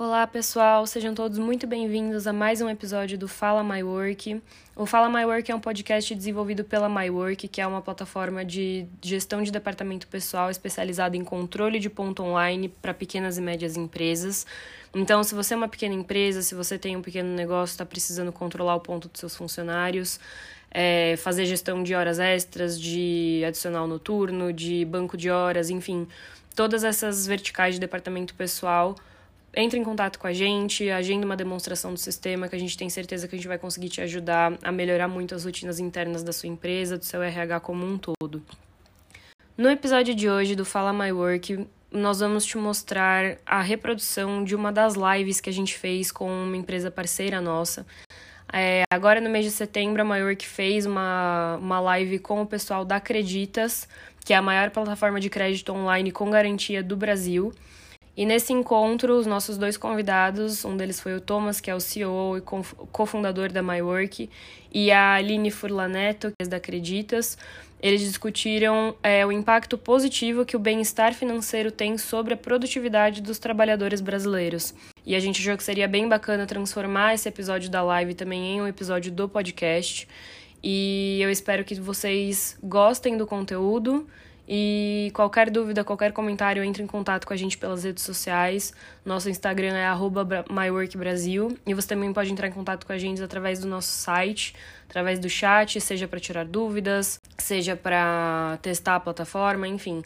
Olá, pessoal, sejam todos muito bem-vindos a mais um episódio do Fala My Work. O Fala My Work é um podcast desenvolvido pela My Work, que é uma plataforma de gestão de departamento pessoal especializada em controle de ponto online para pequenas e médias empresas. Então, se você é uma pequena empresa, se você tem um pequeno negócio, está precisando controlar o ponto dos seus funcionários, é, fazer gestão de horas extras, de adicional noturno, de banco de horas, enfim, todas essas verticais de departamento pessoal entre em contato com a gente, agenda uma demonstração do sistema que a gente tem certeza que a gente vai conseguir te ajudar a melhorar muito as rotinas internas da sua empresa, do seu RH como um todo. No episódio de hoje do Fala My Work, nós vamos te mostrar a reprodução de uma das lives que a gente fez com uma empresa parceira nossa. É, agora no mês de setembro, a My Work fez uma, uma live com o pessoal da Acreditas, que é a maior plataforma de crédito online com garantia do Brasil. E nesse encontro, os nossos dois convidados, um deles foi o Thomas, que é o CEO e cofundador da MyWork, e a Aline Furlaneto, que é da Acreditas, eles discutiram é, o impacto positivo que o bem-estar financeiro tem sobre a produtividade dos trabalhadores brasileiros. E a gente achou que seria bem bacana transformar esse episódio da live também em um episódio do podcast. E eu espero que vocês gostem do conteúdo e qualquer dúvida, qualquer comentário, entre em contato com a gente pelas redes sociais. Nosso Instagram é myworkbrasil. E você também pode entrar em contato com a gente através do nosso site, através do chat, seja para tirar dúvidas, seja para testar a plataforma, enfim.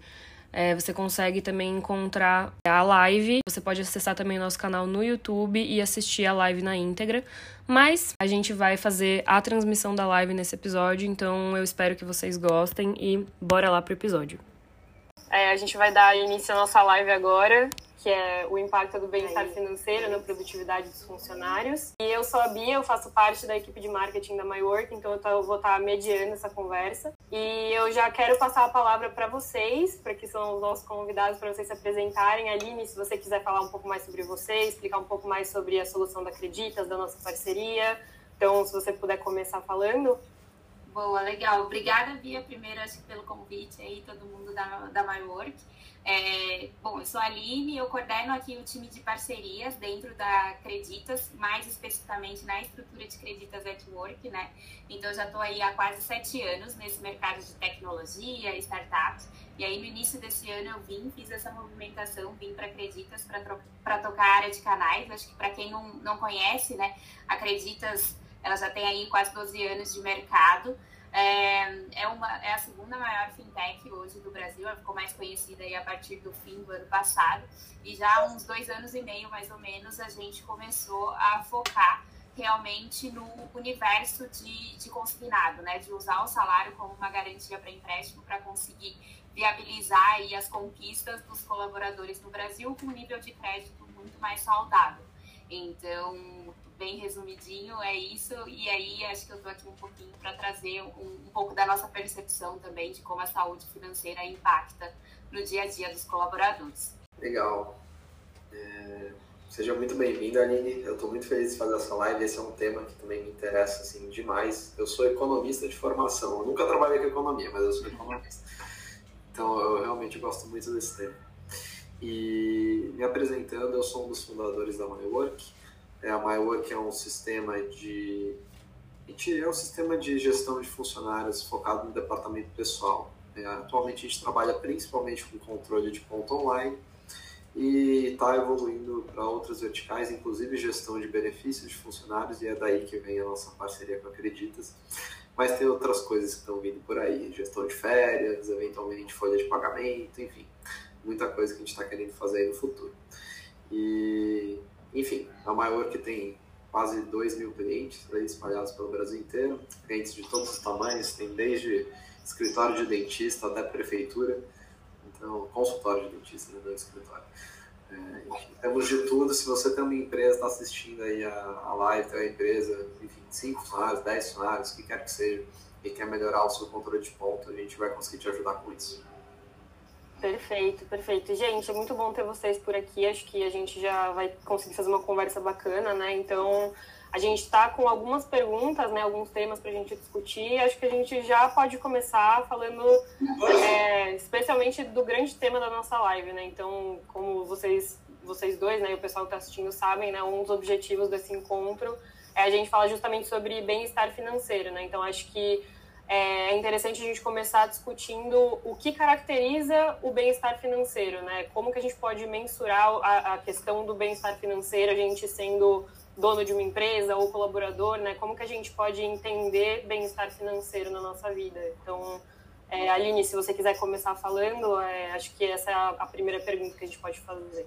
É, você consegue também encontrar a live. Você pode acessar também o nosso canal no YouTube e assistir a live na íntegra. Mas a gente vai fazer a transmissão da live nesse episódio, então eu espero que vocês gostem e bora lá pro episódio. É, a gente vai dar início à nossa live agora que é o impacto do bem-estar financeiro na produtividade dos funcionários. E eu sou a Bia, eu faço parte da equipe de marketing da MyWork, então eu vou estar mediando essa conversa. E eu já quero passar a palavra para vocês, para que são os nossos convidados, para vocês se apresentarem. Aline, se você quiser falar um pouco mais sobre você, explicar um pouco mais sobre a solução da Acreditas, da nossa parceria. Então, se você puder começar falando. Boa, legal. Obrigada, Bia, primeiro, acho que pelo convite aí, todo mundo da, da MyWork. É, bom, eu sou a Aline, eu coordeno aqui o time de parcerias dentro da Creditas, mais especificamente na estrutura de Creditas Network, né? Então, eu já estou aí há quase sete anos nesse mercado de tecnologia, startups. E aí, no início desse ano, eu vim, fiz essa movimentação, vim para Creditas para tocar a área de canais. Acho que para quem não, não conhece, né, a Creditas, ela já tem aí quase 12 anos de mercado. É, é, uma, é a segunda maior fintech hoje do Brasil, ela ficou mais conhecida aí a partir do fim do ano passado. E já há uns dois anos e meio, mais ou menos, a gente começou a focar realmente no universo de, de consignado, né? De usar o salário como uma garantia para empréstimo para conseguir viabilizar aí as conquistas dos colaboradores no Brasil com um nível de crédito muito mais saudável. Então, bem resumidinho, é isso. E aí acho que eu estou aqui um pouquinho para trazer um, um, pouco da nossa percepção também de como a saúde financeira impacta no dia a dia dos colaboradores. Legal. É... Seja muito bem-vinda, Aline. Eu estou muito feliz de fazer essa live. Esse é um tema que também me interessa assim, demais. Eu sou economista de formação. Eu nunca trabalhei com economia, mas eu sou economista. Então eu realmente gosto muito desse tema. E me apresentando, eu sou um dos fundadores da MyWork. É, a MyWork é um sistema de é um sistema de gestão de funcionários focado no departamento pessoal. É, atualmente a gente trabalha principalmente com controle de ponto online e está evoluindo para outras verticais, inclusive gestão de benefícios de funcionários, e é daí que vem a nossa parceria com a Acreditas. Mas tem outras coisas que estão vindo por aí, gestão de férias, eventualmente folha de pagamento, enfim, muita coisa que a gente está querendo fazer aí no futuro. E enfim, a maior que tem quase 2 mil clientes aí, espalhados pelo Brasil inteiro, clientes de todos os tamanhos, tem desde escritório de dentista até prefeitura, então consultório de dentista, né, não escritório. É, enfim, temos de tudo, se você tem uma empresa, está assistindo aí a, a live, tem uma empresa, enfim, 5 funcionários, 10 funcionários, o que quer que seja, e quer melhorar o seu controle de ponto, a gente vai conseguir te ajudar com isso. Perfeito, perfeito. Gente, é muito bom ter vocês por aqui. Acho que a gente já vai conseguir fazer uma conversa bacana, né? Então, A gente está com algumas perguntas, né, alguns temas para a gente discutir. Acho que a gente já pode começar falando é, especialmente do grande tema da nossa live, né? Então, como vocês, vocês dois, né, e o pessoal que está assistindo sabem, né, um dos objetivos desse encontro é a gente falar justamente sobre bem-estar financeiro, né? Então, acho que é interessante a gente começar discutindo o que caracteriza o bem-estar financeiro, né? Como que a gente pode mensurar a, a questão do bem-estar financeiro, a gente sendo dono de uma empresa ou colaborador, né? Como que a gente pode entender bem-estar financeiro na nossa vida? Então, é, Aline, se você quiser começar falando, é, acho que essa é a, a, primeira pergunta que a gente pode fazer.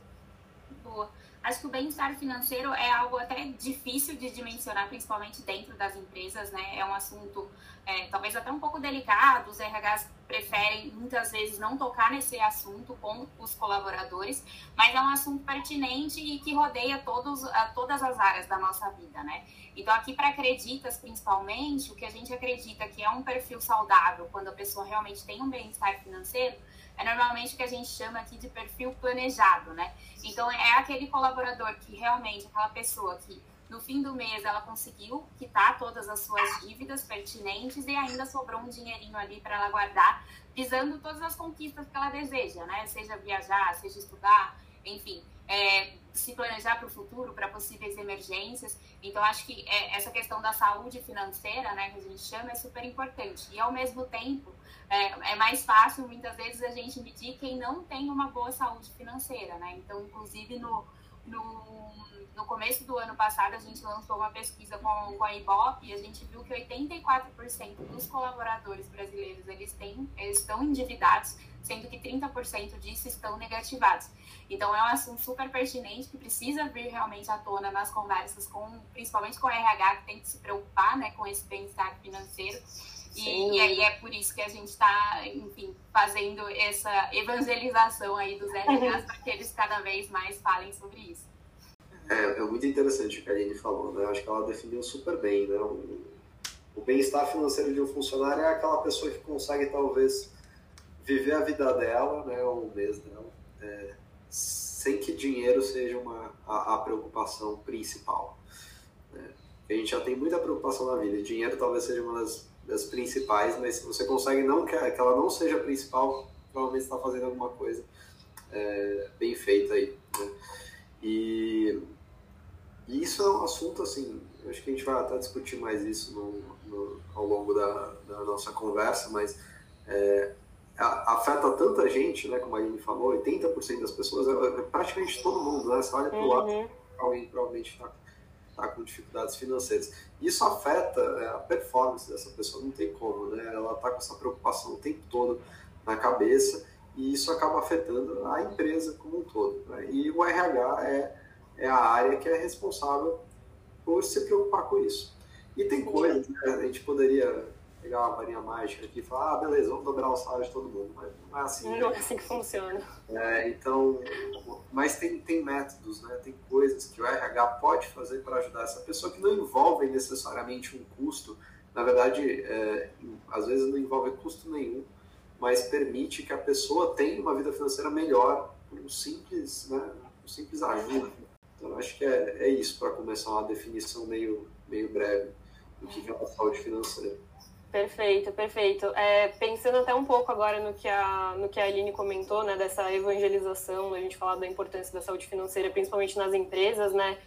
Boa. Acho que o bem-estar financeiro é algo até difícil de dimensionar, principalmente dentro das empresas, né? É um assunto é, talvez até um pouco delicado, os RHs preferem muitas vezes não tocar nesse assunto com os colaboradores, mas é um assunto pertinente e que rodeia todos, todas as áreas da nossa vida, né? Então, aqui para acreditas, principalmente, o que a gente acredita que é um perfil saudável, quando a pessoa realmente tem um bem-estar financeiro, é normalmente o que a gente chama aqui de perfil planejado, né? Então, é aquele colaborador que realmente, aquela pessoa que no fim do mês ela conseguiu quitar todas as suas dívidas pertinentes e ainda sobrou um dinheirinho ali para ela guardar, visando todas as conquistas que ela deseja, né? Seja viajar, seja estudar, enfim, é, se planejar para o futuro, para possíveis emergências. Então, acho que é, essa questão da saúde financeira, né, que a gente chama, é super importante. E, ao mesmo tempo, é, é, mais fácil, muitas vezes, a gente medir quem não tem uma boa saúde financeira, né? Então, inclusive, no, no, no começo do ano passado, a gente lançou uma pesquisa com, com a Ibope e a gente viu que 84% dos colaboradores brasileiros, eles, têm, eles estão endividados, sendo que 30% disso estão negativados. Então, é um assunto super pertinente que precisa vir realmente à tona nas conversas, com, principalmente com o RH, que tem que se preocupar né, com esse bem-estar financeiro. E, e, aí é por isso que a gente está, enfim, fazendo essa evangelização aí dos RHs para que eles cada vez mais falem sobre isso. É, é muito interessante o que a Aline falou, né? Acho que ela definiu super bem, né? O, o bem-estar financeiro de um funcionário é aquela pessoa que consegue, talvez, viver a vida dela, né? Ou o mês dela, é, sem que dinheiro seja uma, a, a preocupação principal. Né? A gente já tem muita preocupação na vida. Dinheiro talvez seja uma das das principais, mas se você consegue não que, que ela não seja a principal, provavelmente está fazendo alguma coisa é, bem feita aí. Né? E, e, isso é um assunto assim, acho que a gente vai até discutir mais isso no, no, ao longo da, da, nossa conversa, mas é, afeta tanta gente, né, como a Aline falou, 80% das pessoas, é, é, praticamente todo mundo, né? Você olha para o lado, uhum. alguém provavelmente está está com dificuldades financeiras. Isso afeta é, a performance dessa pessoa, não tem como, né? Ela está com essa preocupação o tempo todo na cabeça e isso acaba afetando a empresa como um todo. Né? E o RH é, é a área que é responsável por se preocupar com isso. E tem coisas, né? a gente poderia pegar uma varinha mágica aqui e falar, ah, beleza, vamos dobrar o salário de todo mundo. Mas não é assim. Não né? é assim que funciona. É, então, mas tem, tem métodos, né? tem coisas que o RH pode fazer para ajudar essa pessoa que não envolvem necessariamente um custo. Na verdade, é, às vezes não envolve custo nenhum, mas permite que a pessoa tenha uma vida financeira melhor por um simples, né, um simples ajuda. Então, acho que é, é isso para começar uma definição meio, meio breve do que é a saúde financeira. Perfeito, perfeito. É, pensando até um pouco agora no que, a, no que a Aline comentou, né, dessa evangelização, a gente falar da importância da saúde financeira, principalmente nas empresas, né,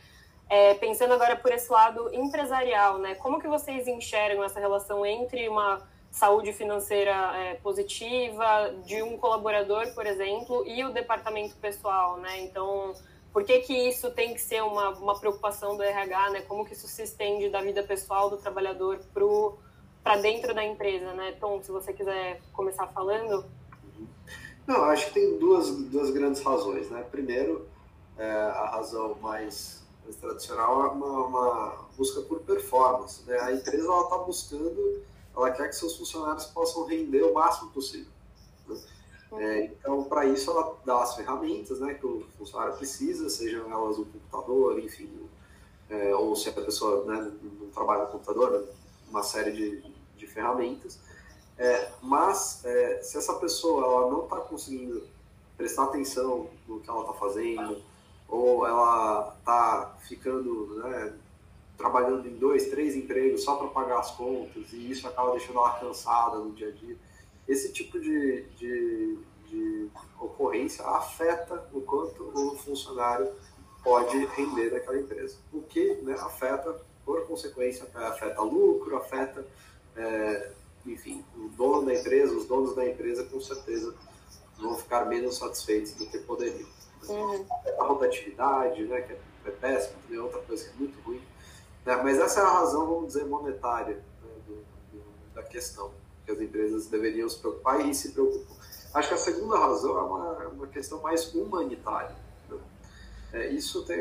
é, pensando agora por esse lado empresarial, né, como que vocês enxergam essa relação entre uma saúde financeira é, positiva de um colaborador, por exemplo, e o departamento pessoal, né, então... Por que, que isso tem que ser uma, uma preocupação do RH, né? Como que isso se estende da vida pessoal do trabalhador para para dentro da empresa, né? Tom, se você quiser começar falando. Não, acho que tem duas, duas grandes razões, né? Primeiro, é, a razão mais, mais tradicional é uma, uma, busca por performance, né? A empresa ela está buscando, ela quer que seus funcionários possam render o máximo possível. Né? É, então, para isso, ela dá as ferramentas né, que o funcionário precisa, sejam elas o computador, enfim, é, ou se a pessoa né, não trabalha no computador, uma série de ferramentas. É, mas é, se essa pessoa ela não está conseguindo prestar atenção no que ela está fazendo, ou ela está ficando né, trabalhando em dois, três empregos só para pagar as contas e isso acaba deixando ela cansada no dia a dia. Esse tipo de, de, de ocorrência afeta o quanto o funcionário pode render naquela empresa, o que né, afeta, por consequência, afeta lucro, afeta, é, enfim, o dono da empresa, os donos da empresa com certeza vão ficar menos satisfeitos do que poderiam. Uhum. A rotatividade, né, que é péssimo, também é outra coisa que é muito ruim. Né, mas essa é a razão, vamos dizer, monetária né, do, do, da questão, que as empresas deveriam se preocupar e se preocupam. Acho que a segunda razão é uma, uma questão mais humanitária. Né? É, isso tem,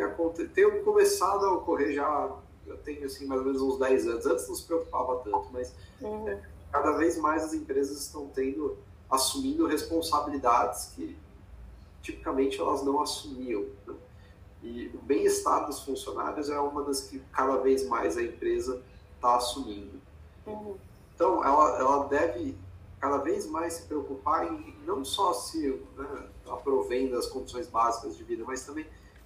tem começado a ocorrer já, eu tenho assim, mais ou menos uns 10 anos. Antes não se preocupava tanto, mas uhum. é, cada vez mais as empresas estão tendo, assumindo responsabilidades que tipicamente elas não assumiam. Né? E o bem-estar dos funcionários é uma das que cada vez mais a empresa está assumindo. Uhum. Então, ela, ela deve cada vez mais se preocupar em não só se né, aprovendo as condições básicas de vida, mas também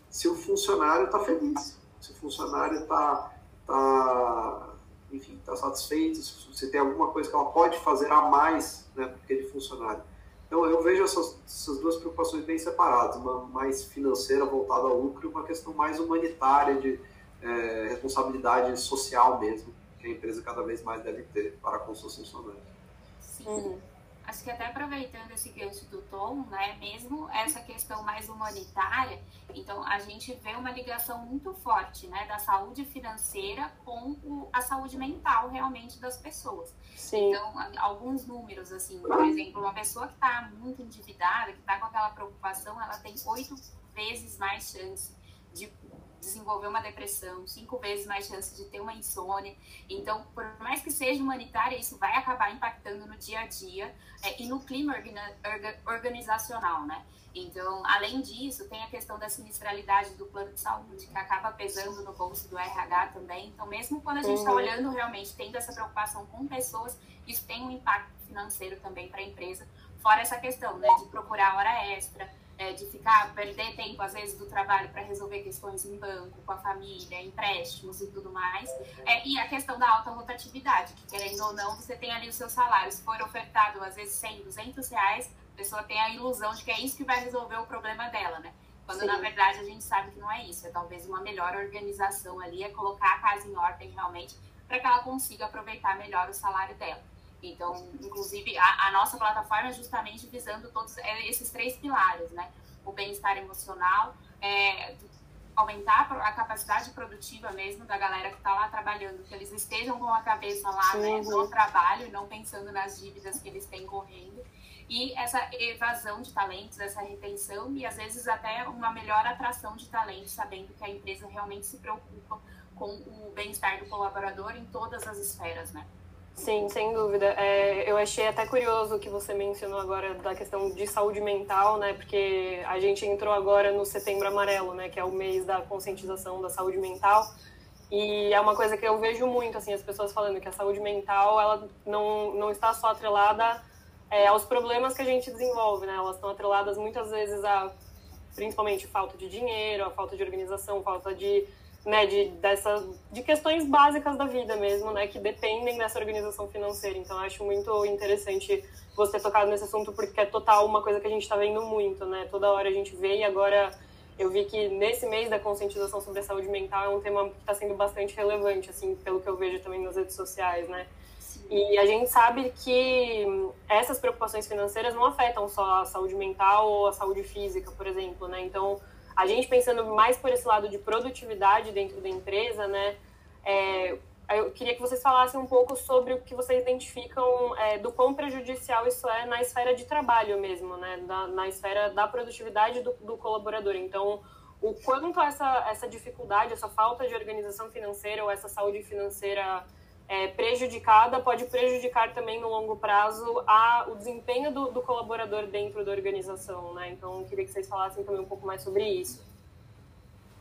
se o funcionário está feliz, se o funcionário está, tá, enfim, está satisfeito, se tem alguma coisa que ela pode fazer a mais né, para aquele funcionário. Então, eu vejo essas, essas, duas preocupações bem separadas, uma mais financeira voltada ao lucro e uma questão mais humanitária de é, responsabilidade social mesmo, que a empresa cada vez mais deve ter para com seus funcionários. Sim. Acho que até aproveitando esse gancho do Tom, né, mesmo essa questão mais humanitária, então a gente vê uma ligação muito forte, né, da saúde financeira com o, a saúde mental realmente das pessoas. Sim. Então, alguns números, assim, por exemplo, uma pessoa que está muito endividada, que está com aquela preocupação, ela tem oito vezes mais chance de desenvolver uma depressão, cinco vezes mais chance de ter uma insônia. Então, por mais que seja humanitária, isso vai acabar impactando no dia a dia é, e no clima organizacional, né? Então, além disso, tem a questão da sinistralidade do plano de saúde, que acaba pesando no bolso do RH também. Então, mesmo quando a gente está uhum. olhando realmente, tendo essa preocupação com pessoas, isso tem um impacto financeiro também para a empresa. Fora essa questão, né, de procurar hora extra, é, de ficar, perder tempo, às vezes, do trabalho para resolver questões em banco, com a família, empréstimos e tudo mais. É, e a questão da alta rotatividade, que querendo ou não, você tem ali o seu salário. Se for ofertado, às vezes, 100, 200 reais, a pessoa tem a ilusão de que é isso que vai resolver o problema dela, né? Quando, Sim. na verdade, a gente sabe que não é isso. É talvez uma melhor organização ali, é colocar a casa em ordem realmente, para que ela consiga aproveitar melhor o salário dela. Então, inclusive, a, a, nossa plataforma é justamente visando todos é, esses três pilares, né? O bem-estar emocional, é, aumentar a capacidade produtiva mesmo da galera que está lá trabalhando, que eles estejam com a cabeça lá né, no trabalho e não pensando nas dívidas que eles têm correndo. E essa evasão de talentos, essa retenção e às vezes até uma melhor atração de talentos, sabendo que a empresa realmente se preocupa com o bem-estar do colaborador em todas as esferas, né? Sim, sem dúvida. É, eu achei até curioso o que você mencionou agora da questão de saúde mental, né? Porque a gente entrou agora no Setembro Amarelo, né? Que é o mês da conscientização da saúde mental. E é uma coisa que eu vejo muito, assim, as pessoas falando que a saúde mental, ela não, não está só atrelada é, aos problemas que a gente desenvolve, né? Elas estão atreladas muitas vezes a, principalmente, falta de dinheiro, a falta de organização, falta de né, de, dessa, de questões básicas da vida mesmo, né, que dependem dessa organização financeira. Então, acho muito interessante você ter tocado nesse assunto, porque é total uma coisa que a gente está vendo muito, né, toda hora a gente vê e agora eu vi que nesse mês da conscientização sobre a saúde mental é um tema que está sendo bastante relevante, assim, pelo que eu vejo também nas redes sociais, né. E a gente sabe que essas preocupações financeiras não afetam só a saúde mental ou a saúde física, por exemplo, né, então a gente pensando mais por esse lado de produtividade dentro da empresa, né? É, eu queria que vocês falassem um pouco sobre o que vocês identificam é, do quão prejudicial isso é na esfera de trabalho mesmo, né? Na, na esfera da produtividade do, do, colaborador. Então, o quanto essa, essa dificuldade, essa falta de organização financeira ou essa saúde financeira é, prejudicada pode prejudicar também no longo prazo a, o desempenho do, do, colaborador dentro da organização, né? Então, eu queria que vocês falassem também um pouco mais sobre isso.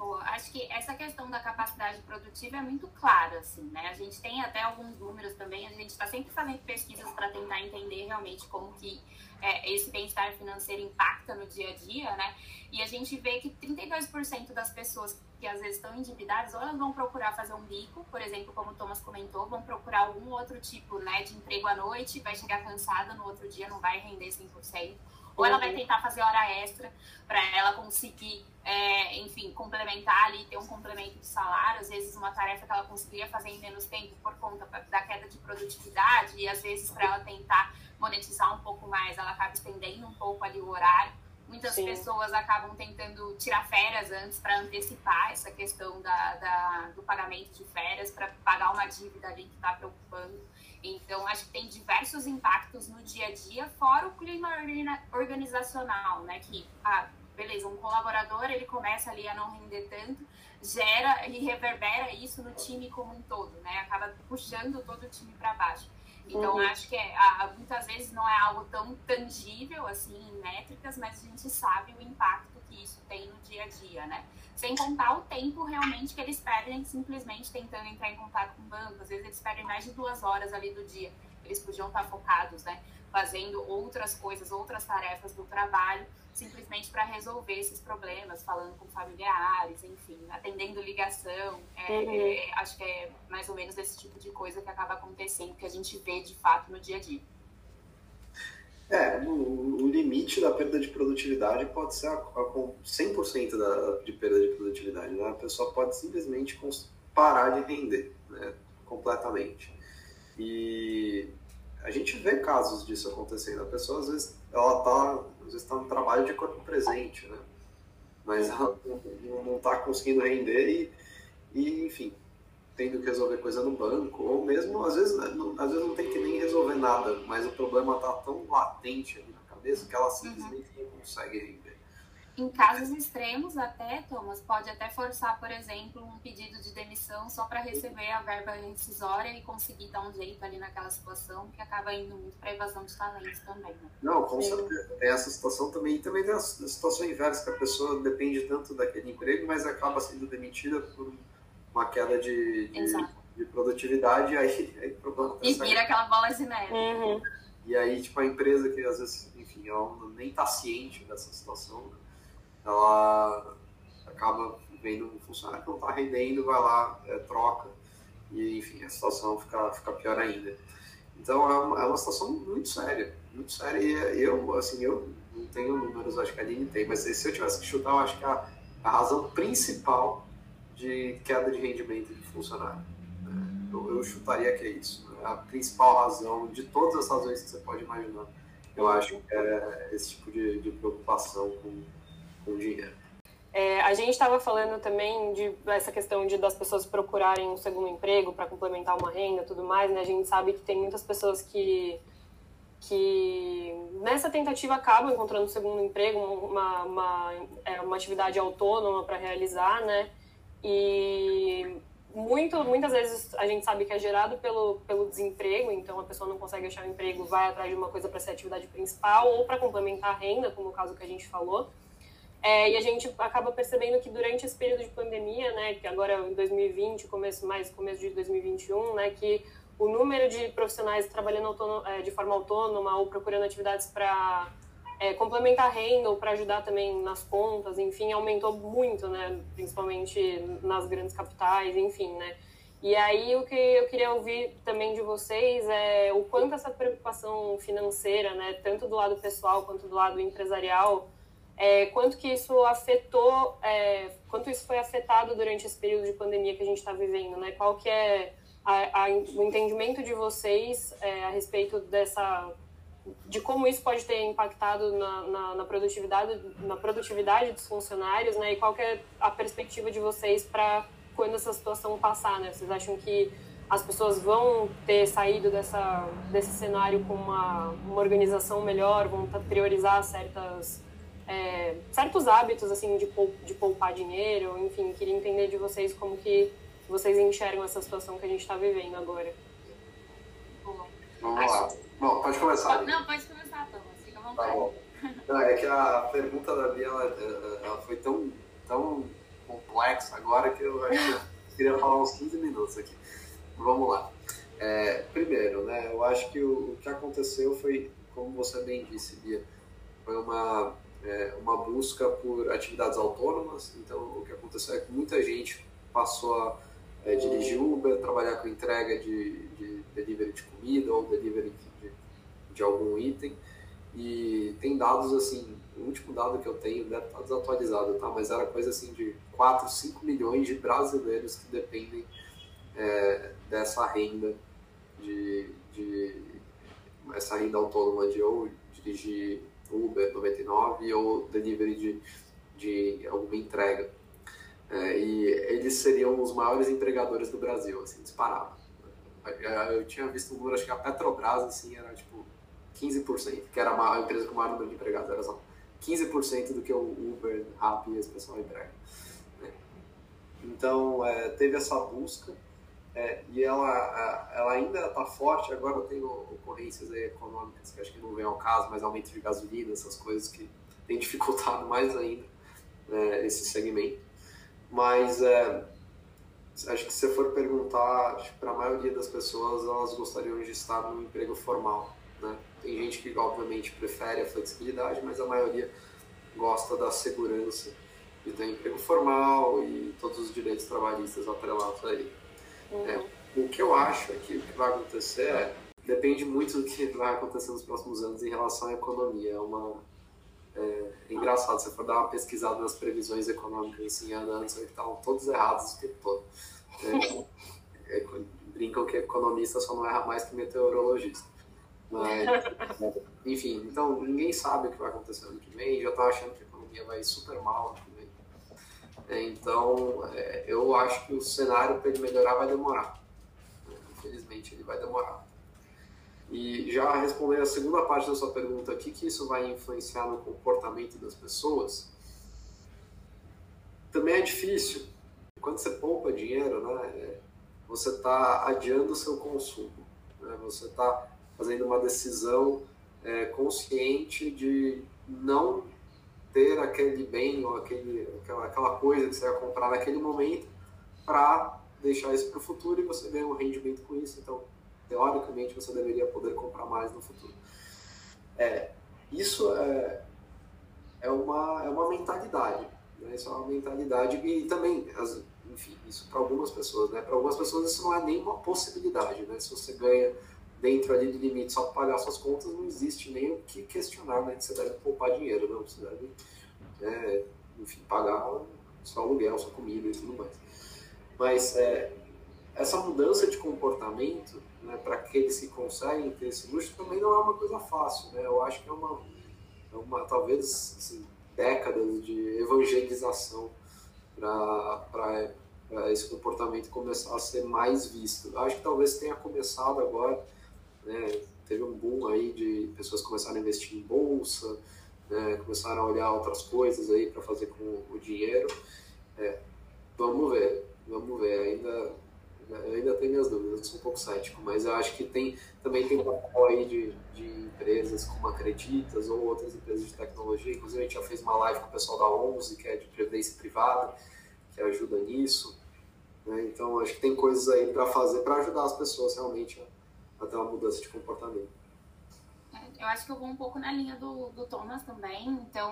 Pô, acho que essa questão da capacidade produtiva é muito clara, assim, né? A gente tem até alguns números também, a gente está sempre fazendo pesquisas para tentar entender realmente como que é, esse bem-estar financeiro impacta no dia a dia, né? E a gente vê que 32% das pessoas que às vezes estão endividadas, ou elas vão procurar fazer um bico, por exemplo, como o Thomas comentou, vão procurar algum outro tipo né, de emprego à noite, vai chegar cansada no outro dia, não vai render 100%. Ou ela vai tentar fazer hora extra para ela conseguir, é, enfim, complementar ali, ter um complemento de salário. Às vezes, uma tarefa que ela conseguiria fazer em menos tempo por conta da queda de produtividade, e às vezes, para ela tentar monetizar um pouco mais, ela acaba estendendo um pouco ali o horário. Muitas Sim. pessoas acabam tentando tirar férias antes para antecipar essa questão da, da, do pagamento de férias, para pagar uma dívida ali que está preocupando. Então, acho que tem diversos impactos no dia a dia, fora o clima organizacional, né? Que, ah, beleza, um colaborador, ele começa ali a não render tanto, gera e reverbera isso no time como um todo, né? Acaba puxando todo o time para baixo. Então, uhum. acho que é, muitas vezes não é algo tão tangível, assim, em métricas, mas a gente sabe o impacto que isso tem no dia a dia, né? Sem contar o tempo realmente que eles perdem simplesmente tentando entrar em contato com o banco. Às vezes eles perdem mais de duas horas ali do dia. Eles podiam estar focados, né? Fazendo outras coisas, outras tarefas do trabalho, simplesmente para resolver esses problemas, falando com familiares, enfim, atendendo ligação. É, uhum. é, acho que é mais ou menos esse tipo de coisa que acaba acontecendo, que a gente vê de fato no dia a dia. É, o, o limite da perda de produtividade pode ser a, a 100% da, de perda de produtividade. Né? A pessoa pode simplesmente parar de render né? completamente. E a gente vê casos disso acontecendo. A pessoa, às vezes, ela está às vezes, tá no trabalho de corpo presente, né? mas ela não está conseguindo render e, e, enfim, tendo que resolver coisa no banco, ou mesmo, às vezes, não, às vezes não tem que nem resolver nada, mas o problema está tão latente ali na cabeça que ela simplesmente uhum. não consegue render. Em casos extremos, até, Thomas, pode até forçar, por exemplo, um pedido de demissão só para receber a verba rescisória e conseguir dar um jeito ali naquela situação, que acaba indo muito para evasão de talentos também. Né? Não, com certeza. Tem essa situação também. E também tem a situação inversa, que a pessoa depende tanto daquele emprego, mas acaba sendo demitida por uma queda de, de, de produtividade, aí, aí o problema tá E vira aquela bola de neve. Uhum. E aí, tipo, a empresa que às vezes, enfim, ela nem tá ciente dessa situação, né? ela acaba vendo um funcionário que não tá rendendo, vai lá, é, troca, e enfim, a situação fica, fica pior ainda. Então é uma, é uma situação muito séria, muito séria. E eu, assim, eu não tenho números, acho que a Aline tem, mas se eu tivesse que chutar, eu acho que a, a razão principal de queda de rendimento de funcionário. Né? Eu, eu, chutaria que é isso. Né? A principal razão, de todas as razões que você pode imaginar, eu acho que é esse tipo de, de preocupação com, o dinheiro. É, a gente estava falando também de essa questão de das pessoas procurarem um segundo emprego para complementar uma renda, tudo mais. Né? A gente sabe que tem muitas pessoas que que nessa tentativa acabam encontrando um segundo emprego, uma, uma, é, uma atividade autônoma para realizar, né? E muito, muitas vezes a gente sabe que é gerado pelo, pelo desemprego, então a pessoa não consegue achar um emprego, vai atrás de uma coisa para ser atividade principal ou para complementar a renda, como o caso que a gente falou. É, e a gente acaba percebendo que durante esse período de pandemia, né, que agora em 2020, começo mais começo de 2021, né, que o número de profissionais trabalhando autônomo, é, de forma autônoma ou procurando atividades para é, complementar renda ou para ajudar também nas contas, enfim, aumentou muito, né? Principalmente nas grandes capitais, enfim, né? E aí o que eu queria ouvir também de vocês é o quanto essa preocupação financeira, né, tanto do lado pessoal quanto do lado empresarial, é, quanto que isso afetou, é, quanto isso foi afetado durante esse período de pandemia que a gente está vivendo, né? Qual que é a, a, o entendimento de vocês é, a respeito dessa de como isso pode ter impactado na, na, na, produtividade na produtividade dos funcionários, né? E qual é a perspectiva de vocês para quando essa situação passar, né? Vocês acham que as pessoas vão ter saído dessa desse cenário com uma, uma organização melhor, vão priorizar certas é, certos hábitos assim de, de poupar dinheiro, enfim, queria entender de vocês como que vocês enxergam essa situação que a gente está vivendo agora. Vamos lá. Bom, pode começar. Não, pode começar, Thomas. Fica à vontade. Tá bom. Não, é que a pergunta da Bia ela, ela foi tão, tão complexa agora que eu, eu queria falar uns 15 minutos aqui. Vamos lá. É, primeiro, né, eu acho que o, o, que aconteceu foi, como você bem disse, Bia, foi uma, é, uma busca por atividades autônomas. Então, o que aconteceu é que muita gente passou a é, dirigir Uber, trabalhar com entrega de, de delivery de comida ou delivery de, de algum item. E tem dados assim, o último dado que eu tenho deve estar desatualizado, tá? Mas era coisa assim de 4, 5 milhões de brasileiros que dependem é, dessa renda de, de essa renda autônoma de ou dirigir Uber 99 ou delivery de, de alguma entrega. É, e eles seriam os maiores empregadores do Brasil, assim, disparado. Eu tinha visto um número, acho que a Petrobras, assim, era tipo 15%, que era a empresa com o maior número de empregados, era só 15% do que o Uber, Rappi esse pessoal emprega. Né? Então, é, teve essa busca é, e ela, ela ainda está forte, agora tem ocorrências econômicas que acho que não vem ao caso, mas aumento de gasolina, essas coisas que têm dificultado mais ainda é, esse segmento. Mas é, acho que se você for perguntar, para a maioria das pessoas, elas gostariam de estar num emprego formal. Né? Tem gente que, obviamente, prefere a flexibilidade, mas a maioria gosta da segurança de ter um emprego formal e todos os direitos trabalhistas atrelados a ele. Uhum. É, o que eu acho é que o que vai acontecer é, depende muito do que vai acontecer nos próximos anos em relação à economia. É uma é, é engraçado, se for dar uma pesquisada nas previsões econômicas assim, anos que estavam todos errados o tempo todo. É, é, brincam que economista só não erra mais que meteorologista. Mas, enfim, então ninguém sabe o que vai acontecer ano que vem, já estão achando que a economia vai super mal ano que vem. É, então, é, eu acho que o cenário para ele melhorar vai demorar. Infelizmente, ele vai demorar. E já respondendo a segunda parte da sua pergunta, o que, que isso vai influenciar no comportamento das pessoas? Também é difícil. Quando você poupa dinheiro, né, é, você está adiando o seu consumo. Né, você está fazendo uma decisão é, consciente de não ter aquele bem ou aquele, aquela, aquela coisa que você vai comprar naquele momento para deixar isso para o futuro e você ganha um rendimento com isso. Então, teoricamente, você deveria poder comprar mais no futuro. É, isso é, é, uma, é uma mentalidade. Né? Isso é uma mentalidade e também, as, enfim, isso para algumas pessoas. Né? Para algumas pessoas isso não é nem uma possibilidade. Né? Se você ganha dentro ali do limite só para pagar suas contas, não existe nem o que questionar, né? Que você deve poupar dinheiro, não. Você deve, é, enfim, pagar seu aluguel, sua comida e tudo mais. Mas é, essa mudança de comportamento, né, para aqueles que conseguem ter esse luxo, também não é uma coisa fácil, né? Eu acho que é uma, é uma talvez, assim, décadas de evangelização para esse comportamento começar a ser mais visto. Eu acho que talvez tenha começado agora, né? Teve um boom aí de pessoas começarem a investir em bolsa, né? começaram a olhar outras coisas aí para fazer com o dinheiro. É, vamos ver, vamos ver. Ainda, eu ainda tenho minhas dúvidas, eu sou um pouco cético, mas eu acho que tem também tem um apoio de, de empresas como Acreditas ou outras empresas de tecnologia. Inclusive, a gente já fez uma live com o pessoal da 11, que é de previdência privada, que ajuda nisso. Né? Então, acho que tem coisas aí para fazer para ajudar as pessoas realmente a até uma mudança de comportamento. Eu acho que eu vou um pouco na linha do, do Thomas também. Então,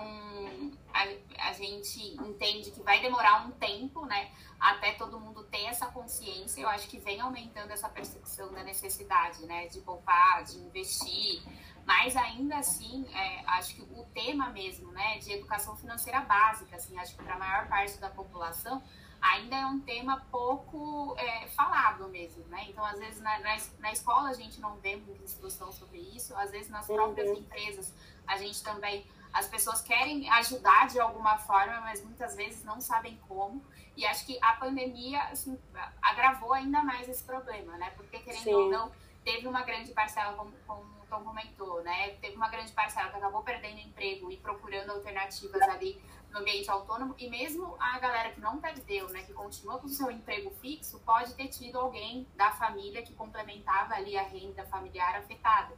a, a gente entende que vai demorar um tempo, né? Até todo mundo ter essa consciência. Eu acho que vem aumentando essa percepção da necessidade, né? De poupar, de investir. Mas ainda assim, é, acho que o tema mesmo, né? De educação financeira básica, assim, acho que para a maior parte da população ainda é um tema pouco é, falado mesmo, né? Então, às vezes, na, na, na, escola a gente não vê muita instrução sobre isso, às vezes nas próprias uhum. empresas a gente também, as pessoas querem ajudar de alguma forma, mas muitas vezes não sabem como, e acho que a pandemia, assim, agravou ainda mais esse problema, né? Porque, querendo Sim. ou não, teve uma grande parcela, como, como o Tom comentou, né? Teve uma grande parcela que acabou perdendo emprego e procurando alternativas ali no ambiente autônomo e mesmo a galera que não perdeu, né, que continua com o seu emprego fixo, pode ter tido alguém da família que complementava ali a renda familiar afetada.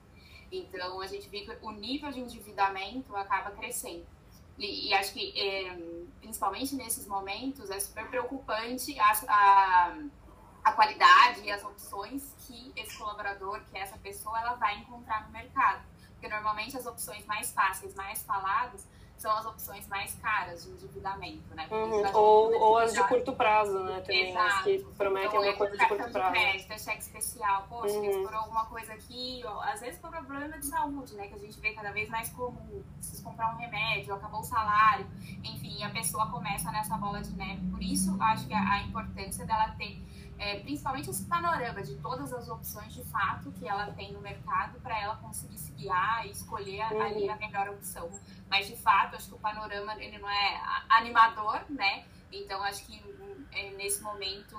Então a gente vê que o nível de endividamento acaba crescendo. E, e acho que é, principalmente nesses momentos, é super preocupante a, a, a qualidade e as opções que esse colaborador, que essa pessoa, ela vai encontrar no mercado. Porque normalmente as opções mais fáceis, mais faladas, são as opções mais caras de endividamento, né? Uhum. Ou, ou as de curto prazo, né? Também, Exato. as que prometem então, alguma coisa de curto de prazo. crédito, é cheque especial, poxa, Uhum. estourou alguma coisa aqui, ó, às vezes por problema de saúde, né? Que a gente vê cada vez mais comum, precisa comprar um remédio, acabou o salário, enfim, a pessoa começa nessa bola de neve. Por isso, acho que a, a importância dela ter é, principalmente esse panorama de todas as opções de fato que ela tem no mercado para ela conseguir se guiar e escolher Uhum. ali a melhor opção. Mas de fato, acho que o panorama ele não é a- animador, né? Então acho que é, nesse momento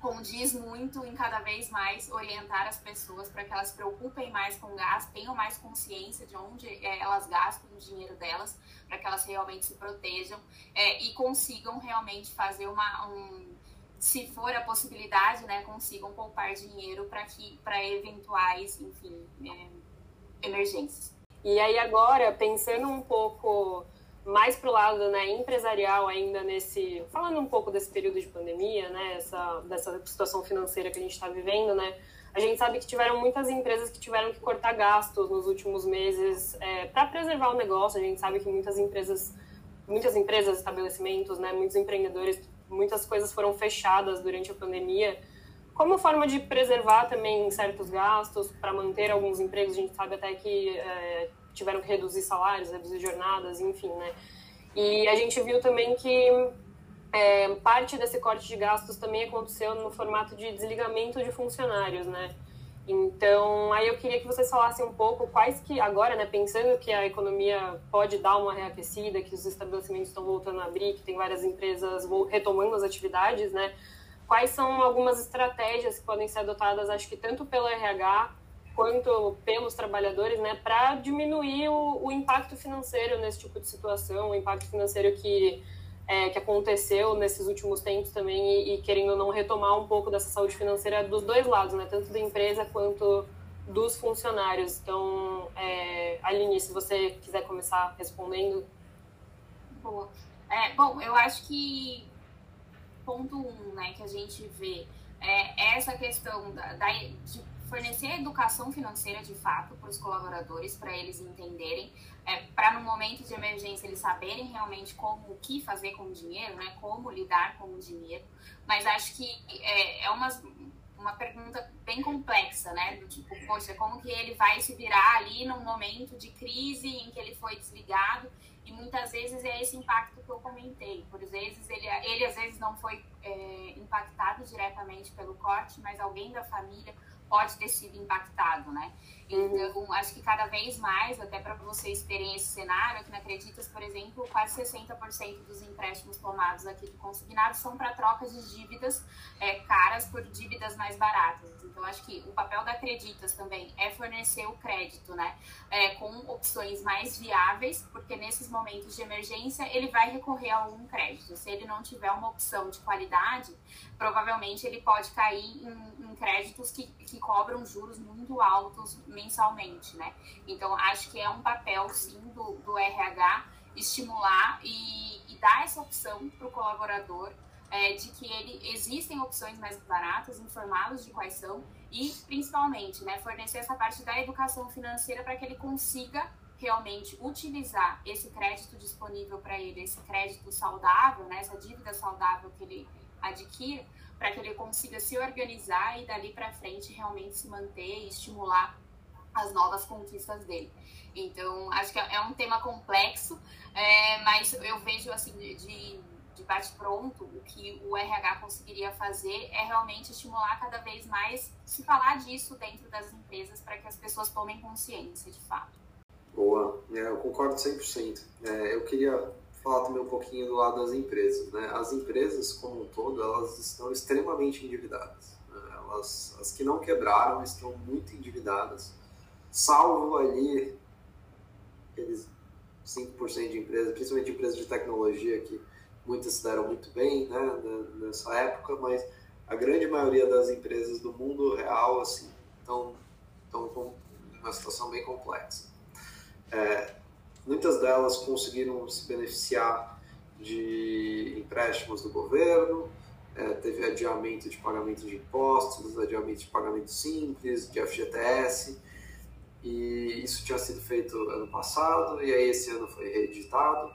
condiz muito em cada vez mais orientar as pessoas para que elas se preocupem mais com o gasto, tenham mais consciência de onde é, elas gastam o dinheiro delas, para que elas realmente se protejam é, e consigam realmente fazer uma um, se for a possibilidade, né, consigam poupar dinheiro para que para eventuais, enfim, é, emergências. E aí agora, pensando um pouco mais pro lado né, empresarial ainda nesse... Falando um pouco desse período de pandemia, né, essa, dessa situação financeira que a gente está vivendo, né, a gente sabe que tiveram muitas empresas que tiveram que cortar gastos nos últimos meses é, para preservar o negócio. A gente sabe que muitas empresas, muitas empresas, estabelecimentos, né, muitos empreendedores, muitas coisas foram fechadas durante a pandemia como forma de preservar também certos gastos, para manter alguns empregos, a gente sabe até que é, tiveram que reduzir salários, reduzir jornadas, enfim, né? E a gente viu também que é, parte desse corte de gastos também aconteceu no formato de desligamento de funcionários, né? Então, aí eu queria que vocês falassem um pouco quais que, agora, né, pensando que a economia pode dar uma reaquecida, que os estabelecimentos estão voltando a abrir, que tem várias empresas retomando as atividades, né? quais são algumas estratégias que podem ser adotadas, acho que tanto pelo RH quanto pelos trabalhadores, né, para diminuir o, o, impacto financeiro nesse tipo de situação, o impacto financeiro que, é, que aconteceu nesses últimos tempos também e, e, querendo não retomar um pouco dessa saúde financeira dos dois lados, né, tanto da empresa quanto dos funcionários. Então, é, Aline, se você quiser começar respondendo. Boa. É, bom, eu acho que ponto um, né, que a gente vê é essa questão da, da de fornecer educação financeira de fato para os colaboradores, para eles entenderem, é, para no momento de emergência eles saberem realmente como o que fazer com o dinheiro, né, como lidar com o dinheiro. Mas acho que é, é uma, uma pergunta bem complexa, né, do tipo, poxa, como que ele vai se virar ali num momento de crise em que ele foi desligado e muitas vezes é esse impacto que eu comentei. Por vezes ele, ele às vezes não foi é, impactado diretamente pelo corte, mas alguém da família pode ter sido impactado, né? Então, acho que cada vez mais, até para vocês terem esse cenário, aqui na Acreditas, por exemplo, quase 60% dos empréstimos tomados aqui do consignado são para trocas de dívidas é, caras por dívidas mais baratas. Então, acho que o papel da Acreditas também é fornecer o crédito, né? É, com opções mais viáveis, porque nesses momentos de emergência ele vai recorrer a algum crédito. Se ele não tiver uma opção de qualidade, provavelmente ele pode cair em, em créditos que, que cobram juros muito altos mensalmente, né? Então, acho que é um papel, sim, do, do RH estimular e, e dar essa opção para o colaborador é, de que ele existem opções mais baratas, informá-los de quais são e, principalmente, né, fornecer essa parte da educação financeira para que ele consiga realmente utilizar esse crédito disponível para ele, esse crédito saudável, né, essa dívida saudável que ele adquire, para que ele consiga se organizar e dali para frente realmente se manter e estimular as novas conquistas dele. Então, acho que é um tema complexo, é, mas eu vejo assim de, de bate-pronto o que o RH conseguiria fazer é realmente estimular cada vez mais se falar disso dentro das empresas para que as pessoas tomem consciência de fato. Boa, é, eu concordo 100%. É, eu queria falar também um pouquinho do lado das empresas. Né? As empresas, como um todo, elas estão extremamente endividadas. Né? Elas, as que não quebraram estão muito endividadas, salvo ali aqueles 5% de empresas, principalmente empresas de tecnologia, que muitas se deram muito bem né, nessa época, mas a grande maioria das empresas do mundo real assim, estão, estão com uma situação bem complexa. É, muitas delas conseguiram se beneficiar de empréstimos do governo, é, teve adiamento de pagamento de impostos, adiamento de pagamento simples, de FGTS, e isso tinha sido feito ano passado, e aí esse ano foi reeditado,